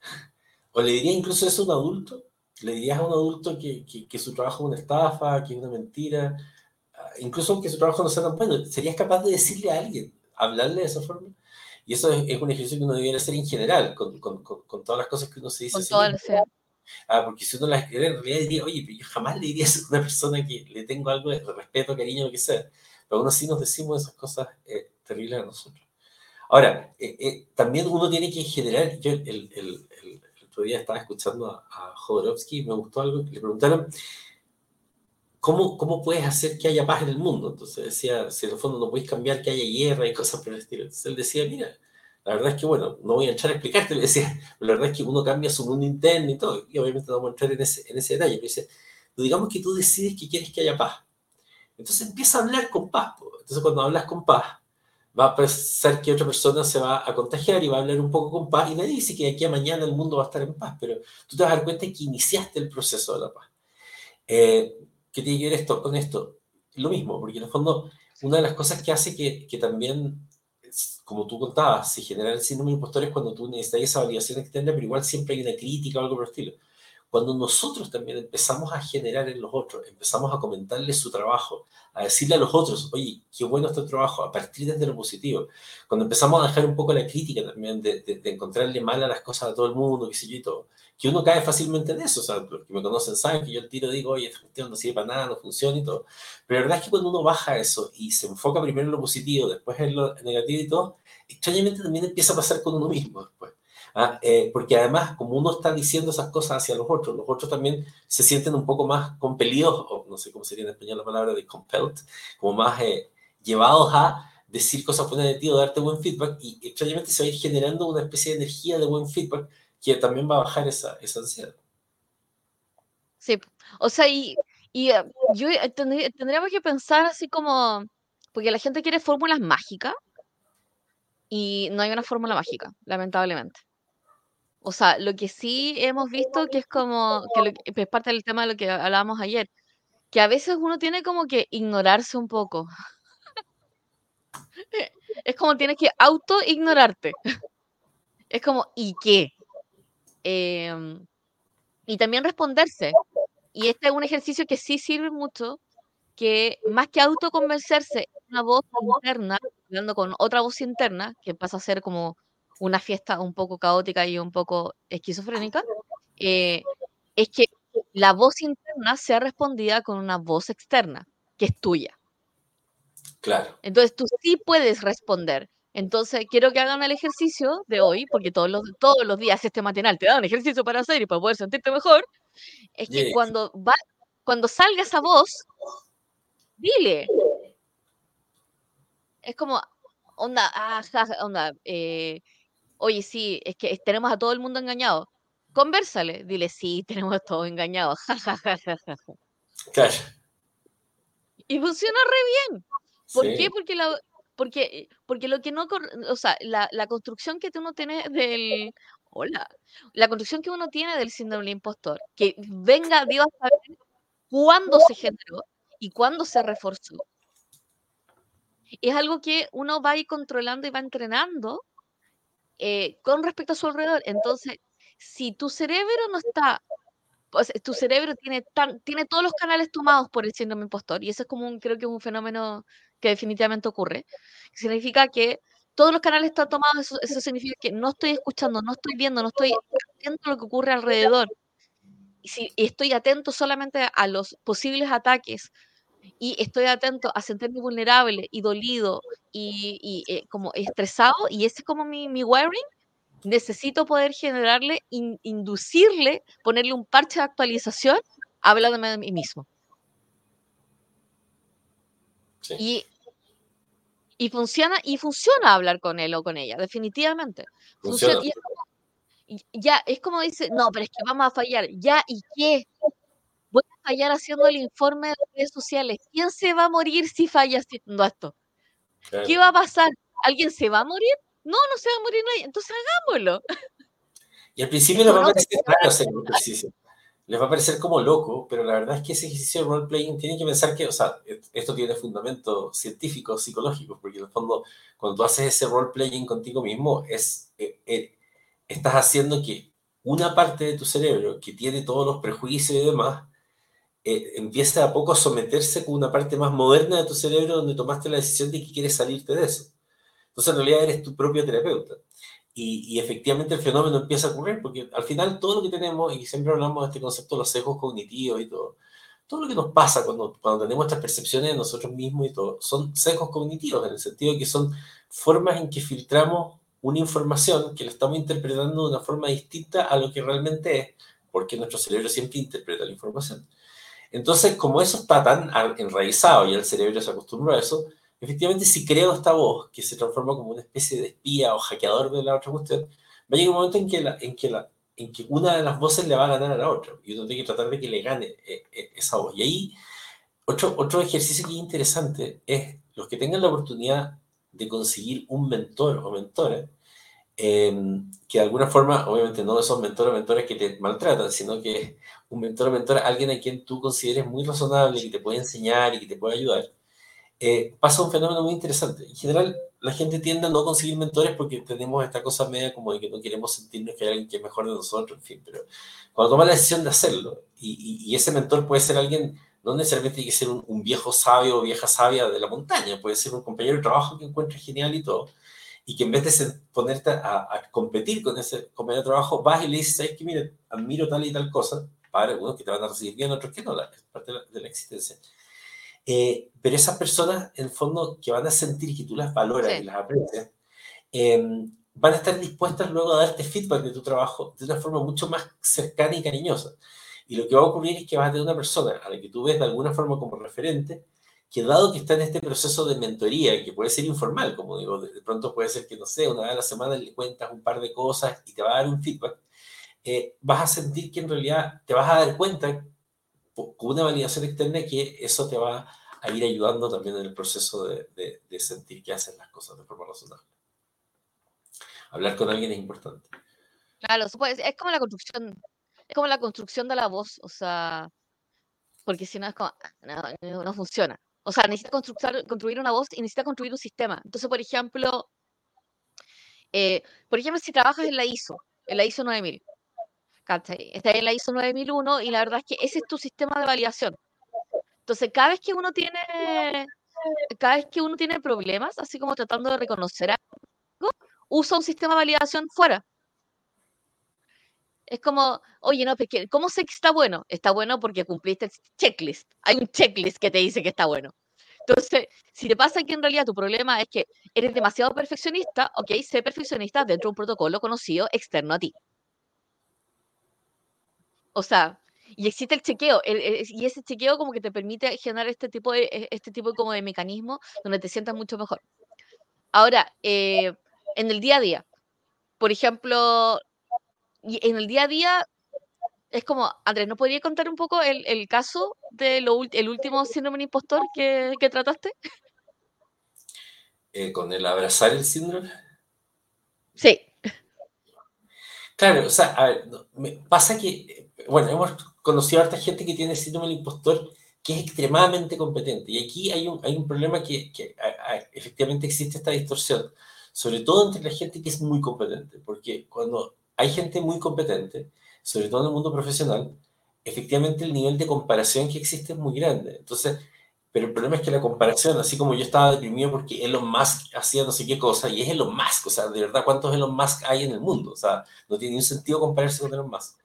¿O le dirías incluso eso a un adulto? ¿Le dirías a un adulto que, que, que su trabajo es una estafa, que es una mentira? incluso aunque su trabajo no sea tan bueno, ¿serías capaz de decirle a alguien, hablarle de esa forma? Y eso es, un ejercicio que uno debería hacer en general, con, con, con, todas las cosas que uno se dice. Ah, porque si uno las escribe, en realidad diría, oye, pero yo jamás le diría eso a una persona que le tengo algo de respeto, cariño, lo que sea. Pero aún así nos decimos esas cosas eh, terribles a nosotros. Ahora, eh, eh, también uno tiene que generar, yo el, el, otro día estaba escuchando a, a Jodorowsky y me gustó algo que le preguntaron, ¿cómo, ¿cómo puedes hacer que haya paz en el mundo? Entonces decía, si en el fondo no puedes cambiar que haya guerra y cosas por el estilo. Entonces él decía, mira, la verdad es que, bueno, no voy a entrar a explicarte, le decía, la verdad es que uno cambia su mundo interno y todo, y obviamente no vamos a entrar en ese, en ese detalle, pero dice, digamos que tú decides que quieres que haya paz. Entonces empieza a hablar con paz. Entonces cuando hablas con paz, va a pensar que otra persona se va a contagiar y va a hablar un poco con paz, y nadie dice que de aquí a mañana el mundo va a estar en paz, pero tú te vas a dar cuenta que iniciaste el proceso de la paz. Eh, ¿Qué tiene que ver esto con esto? Lo mismo, porque en el fondo, una de las cosas que hace que, que también, como tú contabas, se genera el síndrome impostor es cuando tú necesitas esa validación externa, pero igual siempre hay una crítica o algo por el estilo. Cuando nosotros también empezamos a generar en los otros, empezamos a comentarles su trabajo, a decirle a los otros, oye, qué bueno este trabajo, a partir desde lo positivo. Cuando empezamos a dejar un poco la crítica también, de, de, encontrarle mal a las cosas a todo el mundo, qué sé yo y todo, que uno cae fácilmente en eso, o sea, los que me conocen saben que yo el tiro digo, oye, esta cuestión no sirve para nada, no funciona y todo. Pero la verdad es que cuando uno baja eso y se enfoca primero en lo positivo, después en lo negativo y todo, extrañamente también empieza a pasar con uno mismo después. ¿Ah? Eh, porque además, como uno está diciendo esas cosas hacia los otros, los otros también se sienten un poco más compelidos, o no sé cómo sería en español la palabra de compelled, como más eh, llevados a decir cosas buenas de ti o darte buen feedback, y extrañamente se va a ir generando una especie de energía de buen feedback que también va a bajar esa, esa ansiedad. Sí, o sea, y, y eh, yo tendríamos que pensar así como, porque la gente quiere fórmulas mágicas y no hay una fórmula mágica, lamentablemente. O sea, lo que sí hemos visto que es como, que, es parte del tema de lo que hablábamos ayer, que a veces uno tiene como que ignorarse un poco. es como tienes que auto-ignorarte. Es como, ¿y qué? Em, y también responderse. Y este es un ejercicio que sí sirve mucho, que más que autoconvencerse, una voz interna, hablando con otra voz interna, que pasa a ser como una fiesta un poco caótica y un poco esquizofrénica, eh, es que la voz interna sea respondida con una voz externa, que es tuya. Claro. Entonces tú sí puedes responder. Entonces quiero que hagan el ejercicio de hoy, porque todos los, todos los días este matinal te da un ejercicio para hacer y para poder sentirte mejor. Es que cuando, va, cuando salga esa voz, dile. Es como, onda, ah, onda, eh, oye, sí, es que tenemos a todo el mundo engañado. Conversale, dile, sí, tenemos a todos engañados. claro. Y funciona re bien. ¿Por qué? Porque la, Porque, porque lo que no, o sea, la, la construcción que uno tiene del, hola, la construcción que uno tiene del síndrome del impostor, que venga Dios a saber cuándo se generó y cuándo se reforzó, es algo que uno va a ir controlando y va entrenando eh, con respecto a su alrededor. Entonces, si tu cerebro no está, pues, tu cerebro tiene, tiene todos los canales tomados por el síndrome impostor, y eso es como un, creo que es un fenómeno que definitivamente ocurre, significa que todos los canales están tomados, eso, significa que no estoy escuchando, no estoy viendo, no estoy a lo que ocurre alrededor. Y si estoy atento solamente a los posibles ataques y estoy atento a sentirme vulnerable y dolido y, eh, como estresado, y ese es como mi, mi wiring, necesito poder generarle, inducirle, ponerle un parche de actualización, hablándome de mí mismo. Y, y, funciona, y funciona hablar con él o con ella, definitivamente. Funciona. ya, es como dice, no, pero es que vamos a fallar. Ya, ¿y qué? Voy a fallar haciendo el informe de redes sociales. ¿Quién se va a morir si falla haciendo esto? ¿Qué va a pasar? ¿Alguien se va a morir? No, no se va a morir nadie. Entonces hagámoslo. Y al principio les va a parecer raro hacer el ejercicio. Les va a parecer como loco, pero la verdad es que ese ejercicio de role-playing tienen que pensar que, o sea, esto tiene fundamentos científicos, psicológicos, porque en el fondo, cuando tú haces ese role-playing contigo mismo, es, eh, eh, estás haciendo que una parte de tu cerebro que tiene todos los prejuicios y demás, eh, empieza a poco a someterse con una parte más moderna de tu cerebro donde tomaste la decisión de que quieres salirte de eso. Entonces, en realidad eres tu propio terapeuta. Y, efectivamente el fenómeno empieza a ocurrir, porque al final todo lo que tenemos, y siempre hablamos de este concepto de los sesgos cognitivos y todo, todo lo que nos pasa cuando, cuando tenemos estas percepciones de nosotros mismos y todo, son sesgos cognitivos, en el sentido de que son formas en que filtramos una información que la estamos interpretando de una forma distinta a lo que realmente es, porque nuestro cerebro siempre interpreta la información. Entonces, como eso está tan enraizado y el cerebro se acostumbra a eso, efectivamente si creo esta voz que se transforma como una especie de espía o hackeador de la otra cuestión, va a llegar un momento en que, la, en, que una de las voces le va a ganar a la otra y uno tiene que tratar de que le gane eh, eh, esa voz. Y ahí, otro, otro ejercicio que es interesante es los que tengan la oportunidad de conseguir un mentor o mentora, Em, que de alguna forma, obviamente no son mentores o mentores que te maltratan, sino que un mentor o mentora, alguien a quien tú consideres muy razonable, que te puede enseñar y que te puede ayudar, eh, pasa un fenómeno muy interesante. En general, la gente tiende a no conseguir mentores porque tenemos esta cosa media como de que no queremos sentirnos que hay alguien que es mejor de nosotros, en fin, pero cuando tomas la decisión de hacerlo, y, y, ese mentor puede ser alguien, no necesariamente tiene que ser un, un, viejo sabio o vieja sabia de la montaña, puede ser un compañero de trabajo que encuentre genial y todo, y que en vez de ponerte a, competir con ese compañero de trabajo, vas y le dices, ¿sabes que Mira, admiro tal y tal cosa, para algunos que te van a recibir bien, otros que no, es parte de la, existencia. Eh, pero esas personas, en el fondo, que van a sentir que tú las valoras y las aprecias, em, van a estar dispuestas luego a darte feedback de tu trabajo de una forma mucho más cercana y cariñosa. Y lo que va a ocurrir es que vas a tener una persona a la que tú ves de alguna forma como referente, que dado que está en este proceso de mentoría, que puede ser informal, como digo, de pronto puede ser que, no sé, una vez a la semana le cuentas un par de cosas y te va a dar un feedback, eh, vas a sentir que en realidad te vas a dar cuenta con una validación externa que eso te va a ir ayudando también en el proceso de, sentir que haces las cosas de forma razonable. Hablar con alguien es importante. Claro, es como la construcción, es como la construcción de la voz, o sea, porque si no es como, no, no funciona. O sea, necesita construir, una voz y necesita construir un sistema. Entonces, por ejemplo, eh, por ejemplo, si trabajas en la ISO, en la ISO 9000, ¿cachai? Estás en la ISO 9001 y la verdad es que ese es tu sistema de validación. Entonces, cada vez que uno tiene, cada vez que uno tiene problemas, así como tratando de reconocer algo, usa un sistema de validación fuera. Es como, oye, no, ¿cómo sé que está bueno? Está bueno porque cumpliste el checklist. Hay un checklist que te dice que está bueno. Entonces, si te pasa que en realidad tu problema es que eres demasiado perfeccionista, ok, sé perfeccionista dentro de un protocolo conocido externo a ti. O sea, y existe el chequeo, y ese chequeo como que te permite generar este tipo de, e, este tipo como de mecanismo donde te sientas mucho mejor. Ahora, eh, en el día a día, por ejemplo, y en el día a día es como, Andrés, ¿no podría contar un poco el, el caso del el último síndrome impostor que, que trataste? eh, con el abrazar el síndrome. Sí. Claro, o sea, a ver, pasa que, bueno, hemos conocido a harta gente que tiene síndrome del impostor que es extremadamente competente. Y aquí hay un, hay un problema que, que efectivamente existe esta distorsión, sobre todo entre la gente que es muy competente, porque cuando hay gente muy competente, sobre todo en el mundo profesional, efectivamente el nivel de comparación que existe es muy grande. Entonces, pero el problema es que la comparación, así como yo estaba deprimido porque Elon Musk hacía no sé qué cosa, y es Elon Musk, o sea, de verdad, ¿cuántos Elon Musk hay en el mundo? O sea, no tiene ningún sentido compararse con Elon Musk.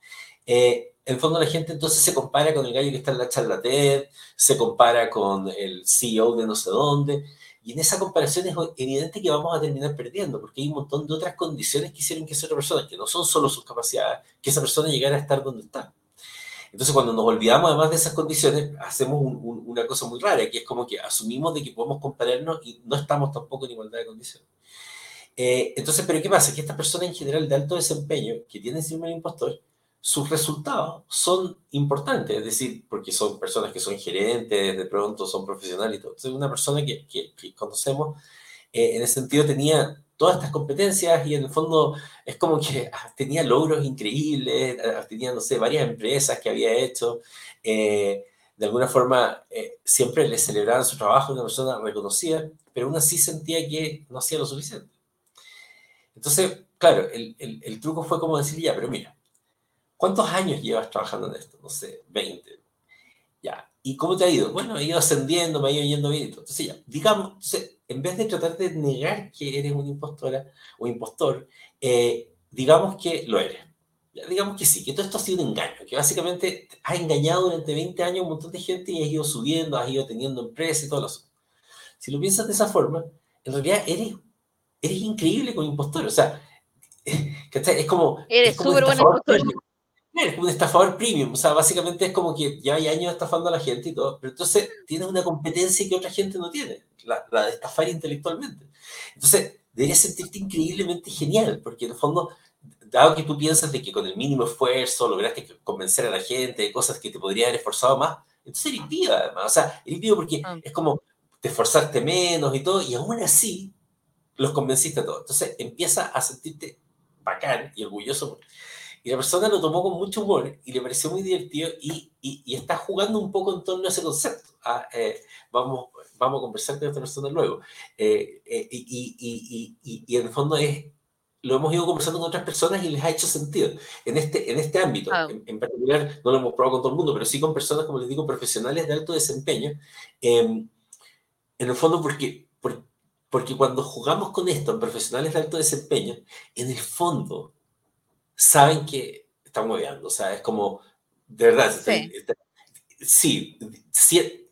Eh, en fondo la gente entonces se compara con el gallo que está en la charla TED, se compara con el CEO de no sé dónde, y en esa comparación es evidente que vamos a terminar perdiendo, porque hay un montón de otras condiciones que hicieron que esa otra persona, que no son solo sus capacidades, que esa persona llegara a estar donde está. Entonces, cuando nos olvidamos además de esas condiciones, hacemos una cosa muy rara, que es como que asumimos de que podemos compararnos y no estamos tampoco en igualdad de condiciones. Eh, entonces, ¿pero qué pasa? Que estas personas en general de alto desempeño, que tienen síndrome del impostor, sus resultados son importantes, es decir, porque son personas que son gerentes, de pronto son profesionales y todo. Entonces, una persona que, que, conocemos eh, en ese sentido tenía todas estas competencias y en el fondo es como que ah, tenía logros increíbles, ah, tenía, no sé, varias empresas que había hecho. Eh, de alguna forma, eh, siempre le celebraban su trabajo, una persona reconocida, pero aún así sentía que no hacía lo suficiente. Entonces, claro, el, el, el truco fue como decir, ya, pero mira, ¿Cuántos años llevas trabajando en esto? No sé, 20. Ya. ¿Y cómo te ha ido? Bueno, he ido ascendiendo, me ha ido yendo bien. Entonces, ya, digamos, en vez de tratar de negar que eres una impostora o impostor, eh, digamos que lo eres. digamos que sí, que todo esto ha sido un engaño, que básicamente has engañado durante 20 años a un montón de gente y has ido subiendo, has ido teniendo empresas y todo eso. Si lo piensas de esa forma, en realidad eres, eres increíble como impostor. O sea, es como... Eres súper buen impostor es un estafador premium, o sea, básicamente es como que ya hay años estafando a la gente y todo, pero entonces tienes una competencia que otra gente no tiene, la, de estafar intelectualmente. Entonces, deberías sentirte increíblemente genial, porque en el fondo, dado que tú piensas de que con el mínimo esfuerzo lograste convencer a la gente de cosas que te podría haber esforzado más, entonces eres viva además, o sea, eres vivo porque ah. es como te esforzaste menos y todo, y aún así los convenciste a todos. Entonces empieza a sentirte bacán y orgulloso y la persona lo tomó con mucho humor y le pareció muy divertido y, y, está jugando un poco en torno a ese concepto. Ah, eh, vamos, vamos a conversar con esta persona luego. Eh, eh, y, y, en el fondo es, lo hemos ido conversando con otras personas y les ha hecho sentido. En este, en este ámbito, ah. en, particular, no lo hemos probado con todo el mundo, pero sí con personas, como les digo, profesionales de alto desempeño. Em, en el fondo, porque, porque, porque cuando jugamos con esto en profesionales de alto desempeño, en el fondo saben que están moviendo. O sea, es como, de verdad, sí, sí,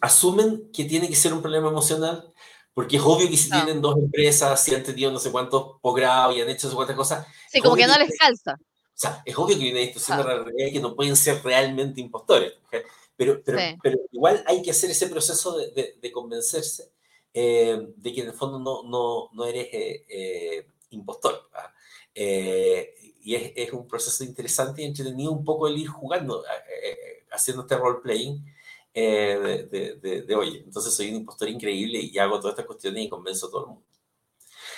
asumen que tiene que ser un problema emocional, porque es obvio que si tienen dos empresas, si han tenido no sé cuántos posgrados y han hecho no sé cuántas cosas. Sí, como que no les calza. O sea, es obvio que viene esto siendo la realidad que no pueden ser realmente impostores. Pero, pero, pero, igual hay que hacer ese proceso de, de, convencerse eh, de que en el fondo no, no, no eres eh, eh, impostor. Eh, y es, es, un proceso interesante y entretenido un poco el ir jugando, eh, eh, haciendo este role-playing de, de, de, oye, entonces soy un impostor increíble y hago todas estas cuestiones y convenzo a todo el mundo.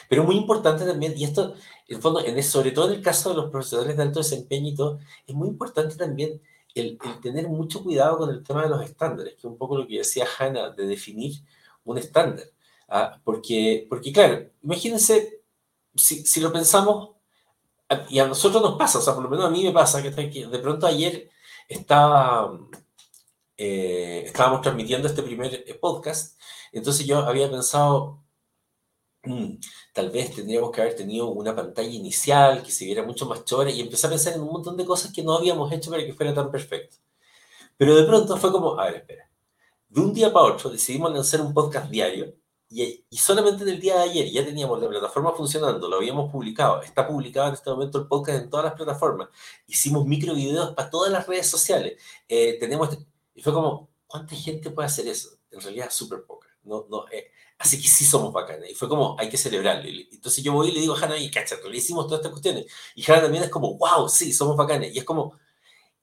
Pero muy importante también, y esto, en fondo, en sobre todo en el caso de los profesionales de alto desempeño y todo, es muy importante también el, el, tener mucho cuidado con el tema de los estándares, que es un poco lo que decía Hannah, de definir un estándar. ¿ah? Porque, porque, claro, imagínense, si, si lo pensamos y a nosotros nos pasa, o sea, por lo menos a mí me pasa que de pronto ayer estaba, eh, estábamos transmitiendo este primer eh, podcast, entonces yo había pensado, mm, tal vez tendríamos que haber tenido una pantalla inicial que se viera mucho más chora y empecé a pensar en un montón de cosas que no habíamos hecho para que fuera tan perfecto. Pero de pronto fue como, a ver, espera, de un día para otro decidimos lanzar un podcast diario y, solamente en el día de ayer ya teníamos la plataforma funcionando, lo habíamos publicado, está publicado en este momento el podcast en todas las plataformas, hicimos micro videos para todas las redes sociales, eh, tenemos, este, y fue como, ¿cuánta gente puede hacer eso? En realidad súper poca, no, no, eh, así que sí somos bacanas, y fue como, hay que celebrarlo, entonces yo voy y le digo a Hanna, y cachato, le hicimos todas estas cuestiones, y Hanna también es como, wow, sí, somos bacanes, y es como,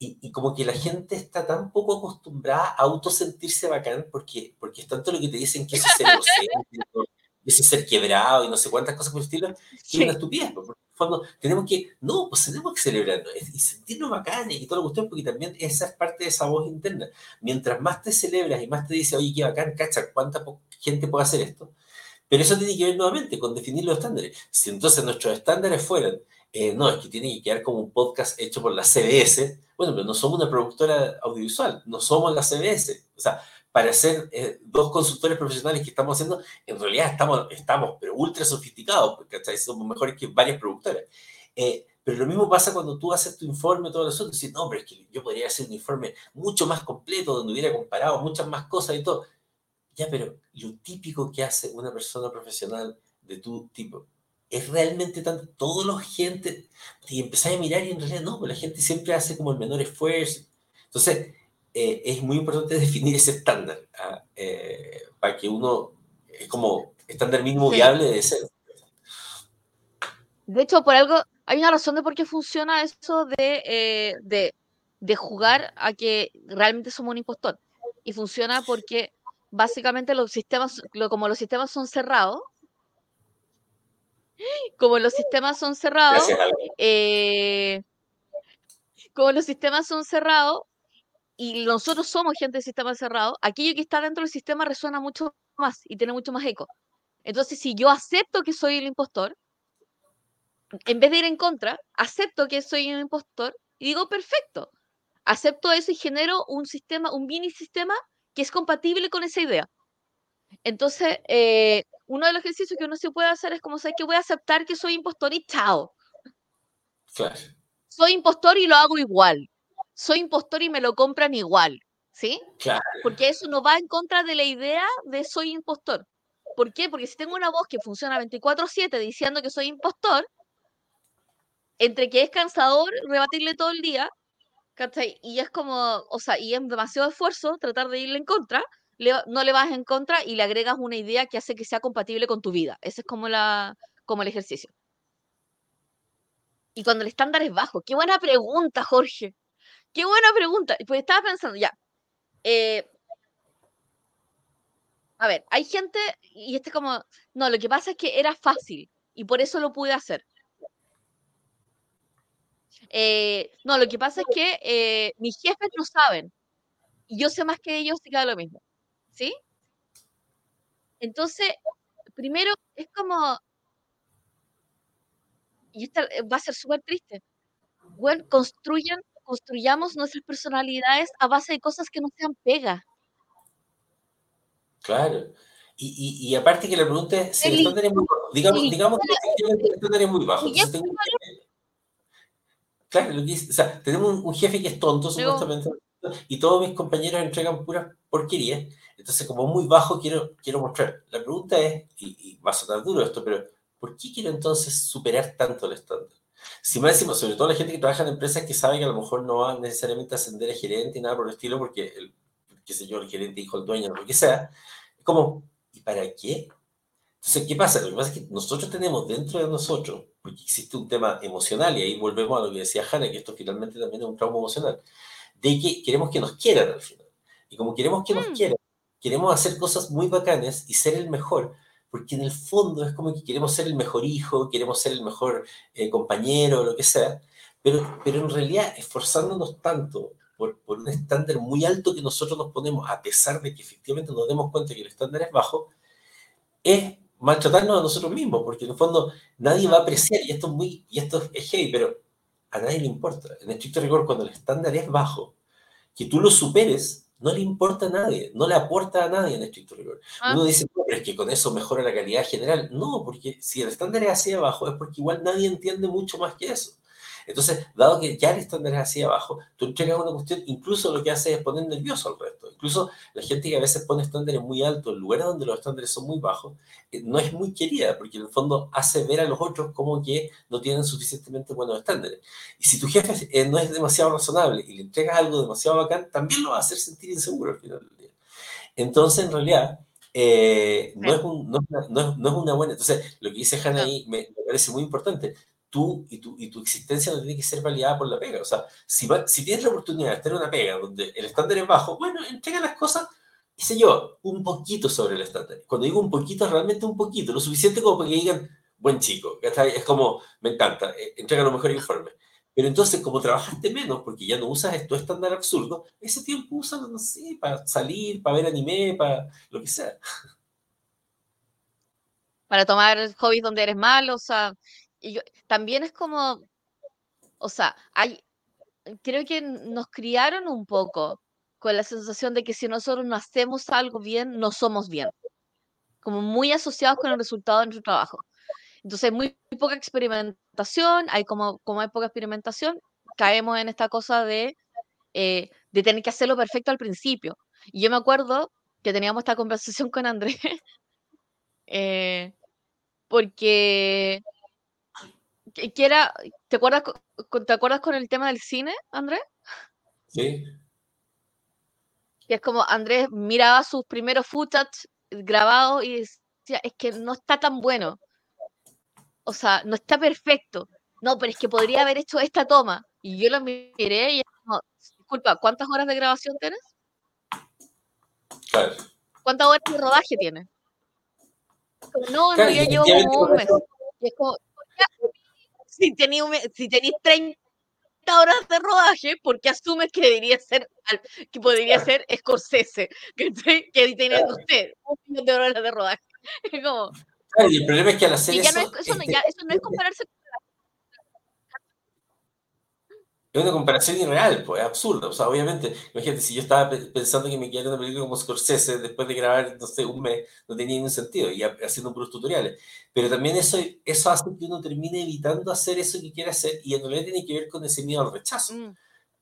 y, como que la gente está tan poco acostumbrada a autosentirse bacán porque, porque es tanto lo que te dicen que eso es egocéntrico, empieza a ser quebrado y no sé cuántas cosas por el estilo, que es una estupidez. Porque en el fondo tenemos que, no, pues tenemos que celebrarnos y sentirnos bacanes y todo lo cuestión, porque también esa es parte de esa voz interna. Mientras más te celebras y más te dice, oye, qué bacán, cacha, cuánta gente puede hacer esto. Pero eso tiene que ver nuevamente con definir los estándares. Si entonces nuestros estándares fueran, eh, no, es que tiene que quedar como un podcast hecho por la CBS, bueno, pero no somos una productora audiovisual, no somos la CBS. O sea, para ser eh, dos consultores profesionales que estamos haciendo, en realidad estamos, estamos pero ultra sofisticados, porque somos mejores que varias productoras. Eh, pero lo mismo pasa cuando tú haces tu informe, los otros, y dices, no, pero es que yo podría hacer un informe mucho más completo, donde hubiera comparado muchas más cosas y todo. Ya, pero lo típico que hace una persona profesional de tu tipo, es realmente tanto, todos los gente, y empezáis a mirar y en realidad no, pues la gente siempre hace como el menor esfuerzo. Entonces, eh, es muy importante definir ese estándar ¿ah? eh, para que uno, es como estándar mínimo viable de ser. De hecho, por algo, hay una razón de por qué funciona eso de, eh, de, de jugar a que realmente somos un impostor. Y funciona porque básicamente los sistemas, como los sistemas son cerrados, como los sistemas son cerrados, como los sistemas son cerrados, y nosotros somos gente de sistema cerrado, aquello que está dentro del sistema resuena mucho más y tiene mucho más eco. Entonces, si yo acepto que soy el impostor, en vez de ir en contra, acepto que soy un impostor y digo, perfecto, acepto eso y genero un sistema, un mini sistema que es compatible con esa idea. Entonces, eh, uno de los ejercicios que uno se puede hacer es como, ¿sabes que Voy a aceptar que soy impostor y chao. Soy impostor y lo hago igual soy impostor y me lo compran igual, ¿sí? Claro. Porque eso no va en contra de la idea de soy impostor. ¿Por qué? Porque si tengo una voz que funciona 24/7 diciendo que soy impostor, entre que es cansador rebatirle todo el día, ¿cachai? Y es como, o sea, y es demasiado esfuerzo tratar de irle en contra, no le vas en contra y le agregas una idea que hace que sea compatible con tu vida. Ese es como, la, como el ejercicio. Y cuando el estándar es bajo, qué buena pregunta, Jorge. Qué buena pregunta. Pues estaba pensando, ya. Eh, a ver, hay gente, y este como, no, lo que pasa es que era fácil y por eso lo pude hacer. Eh, no, lo que pasa es que eh, mis jefes lo saben y yo sé más que ellos y queda lo mismo. ¿Sí? Entonces, primero es como, y esta va a ser súper triste. Bueno, construyan construyamos nuestras personalidades a base de cosas que no sean pega. Claro. Y, y, aparte que la pregunta es si el estándar es muy bajo. Digamos, digamos que el estándar es muy bajo. claro, lo que o sea, tenemos un, jefe que es tonto, supuestamente, y todos mis compañeros entregan puras porquerías. Entonces, como muy bajo, quiero, quiero mostrar. La pregunta es, y, va a sonar duro esto, pero ¿por qué quiero entonces superar tanto el estándar? Si más decimos, sobre todo la gente que trabaja en empresas que sabe que a lo mejor no va necesariamente a ascender a gerente y nada por el estilo, porque el, qué sé yo, el gerente dijo el dueño, lo que sea, es ¿y para qué? Entonces, ¿qué pasa? Lo que pasa es que nosotros tenemos dentro de nosotros, porque existe un tema emocional, y ahí volvemos a lo que decía Hanna, que esto finalmente también es un trauma emocional, de que queremos que nos quieran al final. Y como queremos que nos mm. quieran, queremos hacer cosas muy bacanes y ser el mejor, porque en el fondo es como que queremos ser el mejor hijo, queremos ser el mejor eh, compañero, lo que sea, pero, pero en realidad esforzándonos tanto por, por, un estándar muy alto que nosotros nos ponemos, a pesar de que efectivamente nos demos cuenta que el estándar es bajo, es maltratarnos a nosotros mismos, porque en el fondo nadie va a apreciar, y esto es muy, y esto es hey, pero a nadie le importa. En estricto rigor, cuando el estándar es bajo, que tú lo superes, no le importa a nadie, no le aporta a nadie en estricto rigor. Ah. Uno dice, pero es que con eso mejora la calidad general. No, porque si el estándar es hacia abajo es porque igual nadie entiende mucho más que eso. Entonces, dado que ya el estándar es hacia abajo, tú entregas una cuestión, incluso lo que hace es poner nervioso al resto. Incluso la gente que a veces pone estándares muy altos en lugares donde los estándares son muy bajos, eh, no es muy querida, porque en el fondo hace ver a los otros como que no tienen suficientemente buenos estándares. Y si tu jefe eh, no es demasiado razonable y le entregas algo demasiado bacán, también lo va a hacer sentir inseguro al final del día. Entonces, en realidad, eh, no, es no, es una, buena. Entonces, lo que dice Hannah ahí me, parece muy importante tú y tu, y tu existencia no tiene que ser validada por la pega. O sea, si, si tienes la oportunidad de tener una pega donde el estándar es bajo, bueno, entrega las cosas sé yo, un poquito sobre el estándar. Cuando digo un poquito, realmente un poquito, lo suficiente como para que digan, buen chico, es como, me encanta, eh, entrega lo mejor informe. Pero entonces, como trabajaste menos, porque ya no usas esto estándar absurdo, ese tiempo úsalo, no sé, para salir, para ver anime, para lo que sea. Para tomar hobbies donde eres malo, o sea, y también es como, o sea, hay, creo que nos criaron un poco con la sensación de que si nosotros no hacemos algo bien, no somos bien. Como muy asociados con el resultado de nuestro trabajo. Entonces, hay muy, poca experimentación, hay como, como hay poca experimentación, caemos en esta cosa de, eh, de tener que hacerlo perfecto al principio. Y yo me acuerdo que teníamos esta conversación con Andrés, eh, porque que, era, ¿te acuerdas, ¿te acuerdas con el tema del cine, Andrés? Sí. Que es como Andrés miraba sus primeros footage grabados y decía, es que no está tan bueno o sea, no está perfecto. No, pero es que podría haber hecho esta toma. Y yo lo miré y no, disculpa, ¿cuántas horas de grabación tienes? ¿Cuántas horas de rodaje tienes? No, no, ya llevo como un mes. Y es como, si tenéis si 30 horas de rodaje, ¿por qué asumes que debería ser, que podría ser Scorsese? Que, que tiene usted un millón de horas de rodaje. Como, y el problema es que no es, eso, no, ya, eso no es compararse es una comparación irreal, pues es absurdo. O sea, obviamente, imagínate, si yo estaba pensando que me quedara una película como Scorsese después de grabar, no sé, un mes, no tenía ningún sentido, y haciendo puros tutoriales. Pero también eso, eso hace que uno termine evitando hacer eso que quiere hacer, y en realidad tiene que ver con ese miedo al rechazo. Mm.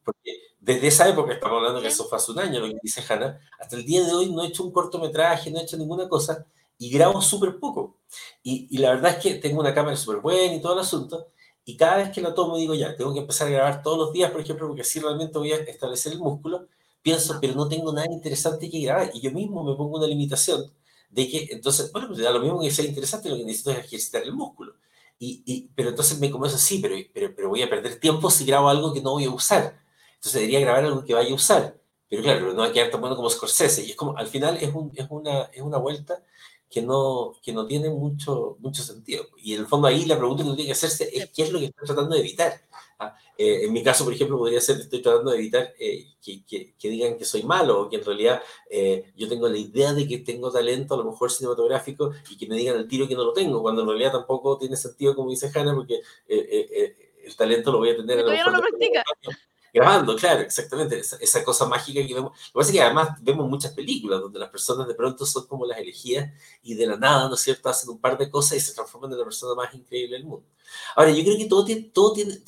Porque desde esa época, estamos hablando que eso fue hace un año, lo que dice Hannah, hasta el día de hoy no he hecho un cortometraje, no he hecho ninguna cosa, y grabo súper poco. Y, y, la verdad es que tengo una cámara súper buena y todo el asunto, y cada vez que la tomo digo, ya, tengo que empezar a grabar todos los días, por ejemplo, porque así realmente voy a establecer el músculo, pienso, pero no tengo nada interesante que grabar, y yo mismo me pongo una limitación de que, entonces, bueno, pues da lo mismo que sea interesante, lo que necesito es ejercitar el músculo. Y, y, pero entonces me comienzo así, pero, pero, pero voy a perder tiempo si grabo algo que no voy a usar. Entonces debería grabar algo que vaya a usar. Pero claro, no va a quedar tan bueno como Scorsese. Y es como, al final es, un, es, una, es una vuelta que no, que no tiene mucho, mucho sentido. Y en el fondo ahí la pregunta que tiene que hacerse es qué es lo que estoy tratando de evitar. ¿Ah? Eh, en mi caso, por ejemplo, podría ser, estoy tratando de evitar eh, que, que, digan que soy malo o que en realidad eh, yo tengo la idea de que tengo talento, a lo mejor cinematográfico, y que me digan al tiro que no lo tengo, cuando en realidad tampoco tiene sentido, como dice Hannah, porque el talento lo voy a tener. No lo practica grabando, claro, exactamente, esa, cosa mágica que vemos. Lo que pasa es que además vemos muchas películas donde las personas de pronto son como las elegidas y de la nada, ¿no es cierto?, hacen un par de cosas y se transforman en la persona más increíble del mundo. Ahora, yo creo que todo tiene, todo tiene,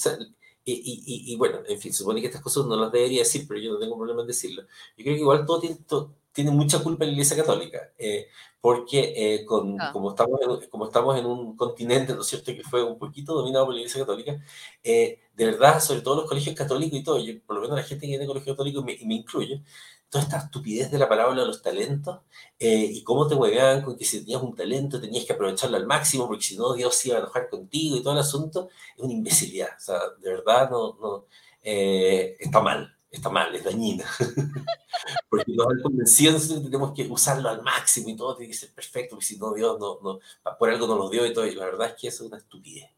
y, bueno, en fin, supone que estas cosas no las debería decir, pero yo no tengo problema en decirlo. Yo creo que igual todo tiene, todo, tiene mucha culpa en la Iglesia Católica, eh, porque eh, con, ah. como, estamos en, como estamos en un continente, ¿no es cierto?, que fue un poquito dominado por la Iglesia Católica, eh, de verdad, sobre todo los colegios católicos y todo, yo, por lo menos la gente que viene de colegio católico, y me, incluye, toda esta estupidez de la palabra de los talentos y cómo te hueveaban con que si tenías un talento tenías que aprovecharlo al máximo porque si no Dios se iba a enojar contigo y todo el asunto, es una imbecilidad, o sea, de verdad no, no está mal, está mal, es dañina. porque nos han convencido que tenemos que usarlo al máximo y todo tiene que ser perfecto, porque si no, Dios no, no, por algo nos lo dio y todo. Y la verdad es que eso es una estupidez.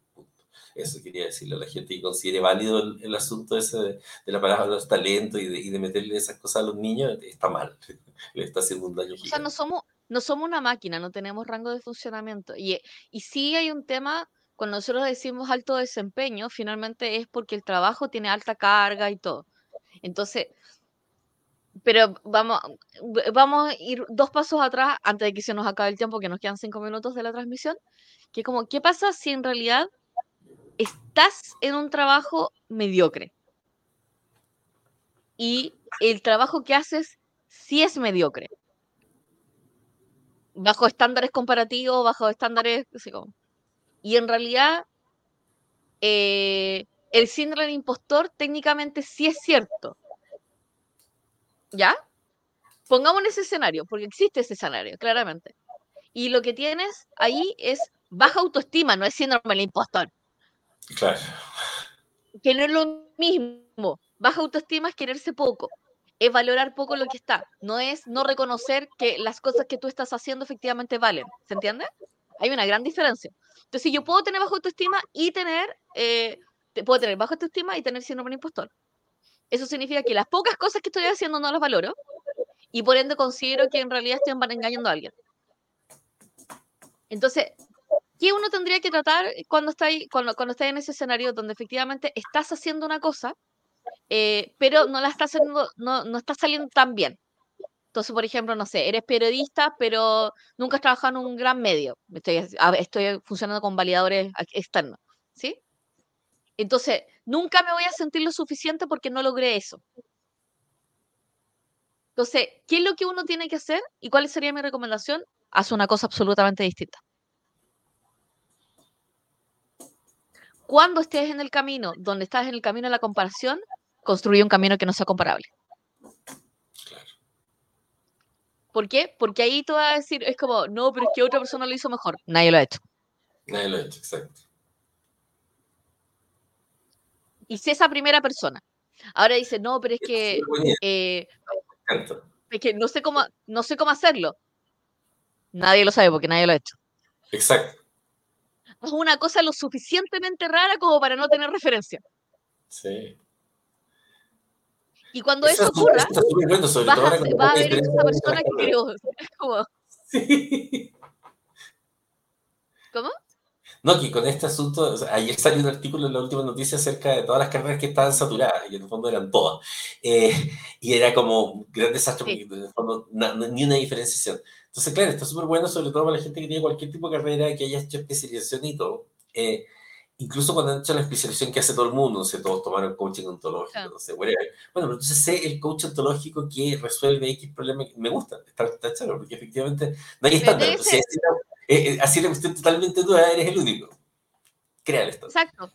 Eso quería decirle a la gente que considere válido el, asunto ese de, la palabra de los talentos y de, y de, meterle esas cosas a los niños, está mal, le está haciendo un daño. O sea, no somos, no somos una máquina, no tenemos rango de funcionamiento. Y, y sí hay un tema, cuando nosotros decimos alto desempeño, finalmente es porque el trabajo tiene alta carga y todo. Entonces, pero vamos, vamos a ir dos pasos atrás antes de que se nos acabe el tiempo, que nos quedan cinco minutos de la transmisión. Que como, ¿qué pasa si en realidad estás en un trabajo mediocre? Y el trabajo que haces sí es mediocre. Bajo estándares comparativos, bajo estándares, Y en realidad, eh, el síndrome de impostor técnicamente sí es cierto ¿Ya? Pongamos ese escenario, porque existe ese escenario, claramente. Y lo que tienes ahí es baja autoestima, no es síndrome del impostor. Claro. Que no es lo mismo. Baja autoestima es quererse poco. es valorar poco lo que está, no es no reconocer que las cosas que tú estás haciendo efectivamente valen, ¿se entiende? Hay una gran diferencia. Entonces, yo puedo tener bajo autoestima y tener, eh, puedo tener bajo autoestima y tener síndrome de impostor. Eso significa que las pocas cosas que estoy haciendo no las valoro y por ende considero que en realidad estoy engañando a alguien. Entonces, ¿qué uno tendría que tratar cuando está, ahí, cuando, cuando está en ese escenario donde efectivamente estás haciendo una cosa, eh, pero no la estás haciendo, no, no está saliendo tan bien? Entonces, por ejemplo, no sé, eres periodista, pero nunca has trabajado en un gran medio. Estoy, estoy funcionando con validadores externos, ¿sí? Entonces, nunca me voy a sentir lo suficiente porque no logré eso. Entonces, ¿qué es lo que uno tiene que hacer y cuál sería mi recomendación? Haz una cosa absolutamente distinta. Cuando estés en el camino, donde estás en el camino de la comparación, construye un camino que no sea comparable. ¿Por qué? Porque ahí tú vas a decir, es como, no, pero es que otra persona lo hizo mejor. Nadie lo ha hecho. Nadie lo ha hecho, exacto. Y si esa primera persona. Ahora dice, no, pero es que, eh, es que no sé cómo, no sé cómo hacerlo. Nadie lo sabe porque nadie lo ha hecho. Exacto. Es una cosa lo suficientemente rara como para no tener referencia. Sí. Y cuando eso, ocurra, va a haber esa persona que creo. ¿Cómo? No, que con este asunto, ayer salió un artículo en la última noticia acerca de todas las carreras que estaban saturadas, y en el fondo eran todas. Eh, y era como un gran desastre, porque en el fondo ni una diferenciación. Entonces, claro, está súper bueno, sobre todo para la gente que tiene cualquier tipo de carrera, que haya hecho especialización y todo. Eh, incluso cuando han hecho la especialización que hace todo el mundo, no sé, todos tomaron coaching ontológico, no sé, Bueno, pero entonces sé el coach ontológico que resuelve X problema, me gusta, está, está porque efectivamente no hay estándar. Entonces, eh, eh, así la cuestión totalmente duda, eres el único. Crea el estándar. Exacto.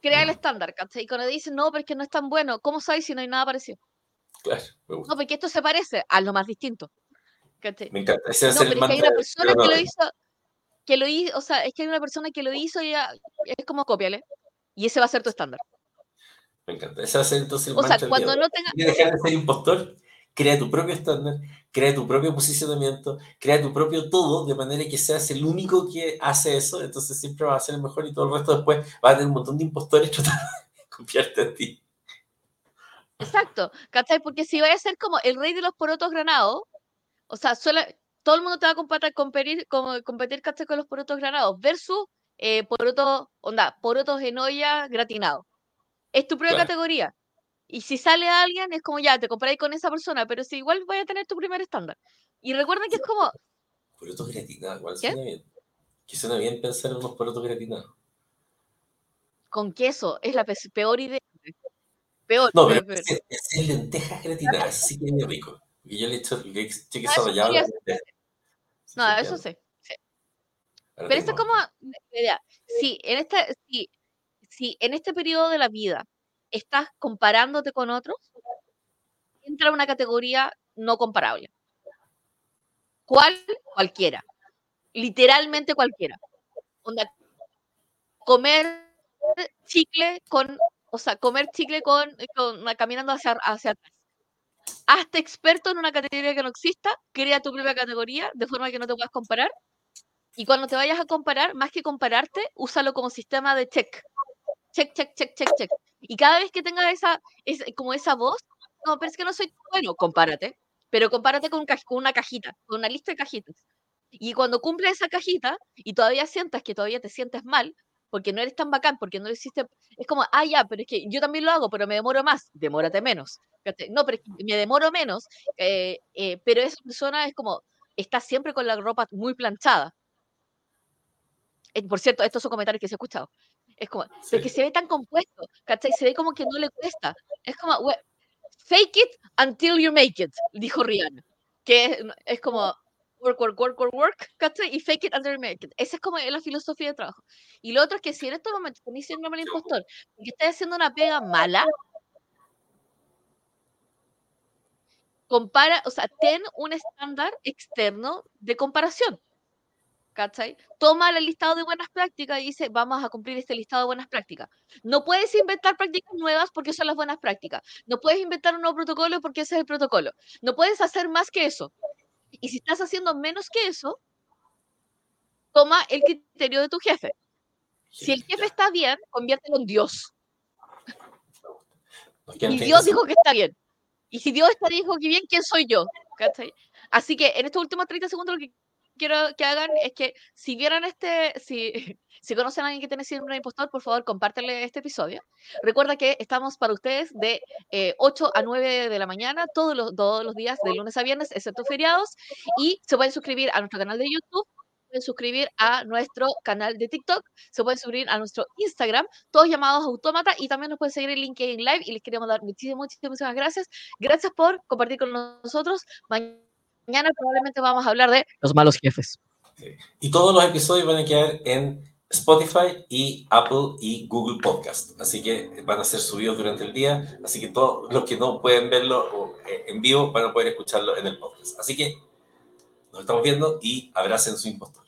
Crea el estándar, ¿cachai? Y cuando dicen, no, pero es que no es tan bueno, ¿cómo sabes si no hay nada parecido? Claro, me gusta. No, porque esto se parece a lo más distinto. ¿cachai? Me encanta. Ese no, pero es que hay una persona que lo hizo que lo hizo, o sea, es que hay una persona que lo hizo y ya, es como cópiale. Y ese va a ser tu estándar. Me encanta. Ese va a ser entonces el O sea, cuando no tengas. dejar de ser impostor, crea tu propio estándar, crea tu propio posicionamiento, crea tu propio todo, de manera que seas el único que hace eso, entonces siempre va a ser el mejor y todo el resto después va a tener un montón de impostores tratando de copiarte a ti. Exacto, ¿cachai? Porque si vaya a ser como el rey de los porotos granados, o sea, suele, todo el mundo te va a competir, competir, competir con los porotos granados versus eh, porotos, onda, porotos en olla gratinados. Es tu propia categoría. Y si sale alguien, es como ya, te comparáis con esa persona, pero si igual voy a tener tu primer estándar. Y recuerden que es como. Porotos gratinados, igual suena bien. Que suena bien pensar en unos porotos gratinados. Con queso, es la peor idea. Peor. No, pero, Es, lentejas gratinadas, así que es rico. Y yo le he hecho, le he hecho queso rallado. No, eso sí. Pero esto es como, si en, este, si, si en este periodo de la vida estás comparándote con otros, entra una categoría no comparable. ¿Cuál? Cualquiera. Literalmente cualquiera. comer chicle con, o sea, comer chicle con, con caminando hacia, hacia atrás hazte experto en una categoría que no exista, crea tu propia categoría de forma que no te puedas comparar. Y cuando te vayas a comparar, más que compararte, úsalo como sistema de check. Check, check, check, check, check. Y cada vez que tengas esa, como esa voz, no, pero es que no soy bueno, compárate. Pero compárate con, con una cajita, con una lista de cajitas. Y cuando cumple esa cajita y todavía sientas que todavía te sientes mal, porque no eres tan bacán, porque no lo hiciste, es como, ah, ya, pero es que yo también lo hago, pero me demoro más, demórate menos. No, pero es que me demoro menos, eh, eh, pero esa persona es como, está siempre con la ropa muy planchada. Eh, por cierto, estos son comentarios que se he escuchado. Es como, porque se ve tan compuesto, ¿cachai? Se ve como que no le cuesta. Es como, fake it until you make it, dijo Rihanna. Que es como, work, work, work, work, work, ¿cachai? Y fake it until you make it. Esa es como la filosofía de trabajo. Y lo otro es que si en estos momentos estás siendo mal impostor, porque estás haciendo una pega mala, compara, o sea, ten un estándar externo de comparación. ¿Cachai? Toma el listado de buenas prácticas y dice, vamos a cumplir este listado de buenas prácticas. No puedes inventar prácticas nuevas porque son las buenas prácticas. No puedes inventar un nuevo protocolo porque ese es el protocolo. No puedes hacer más que eso. Y si estás haciendo menos que eso, toma el criterio de tu jefe. Si el jefe está bien, conviértelo en Dios. Y Dios dijo que está bien. Y si Dios está dijo que bien, ¿quién soy yo? ¿Cachai? Así que en estos últimos 30 segundos lo que quiero que hagan es que si vieran este, si, si conocen a alguien que tiene síndrome de impostor, por favor, compártele este episodio. Recuerda que estamos para ustedes de 8 eh, a 9 de la mañana, todos los, todos los días, de lunes a viernes, excepto feriados, y se pueden suscribir a nuestro canal de YouTube, pueden suscribir a nuestro canal de TikTok, se pueden suscribir a nuestro Instagram, todos llamados autómata, y también nos pueden seguir en LinkedIn Live, y les queremos dar muchísimas, muchísimas gracias. Gracias por compartir con nosotros. Mañana probablemente vamos a hablar de los malos jefes. Y todos los episodios van a quedar en Spotify y Apple y Google Podcast. Así que van a ser subidos durante el día. Así que todos los que no pueden verlo eh, en vivo van a poder escucharlo en el podcast. Así que nos estamos viendo y abracen su impostor.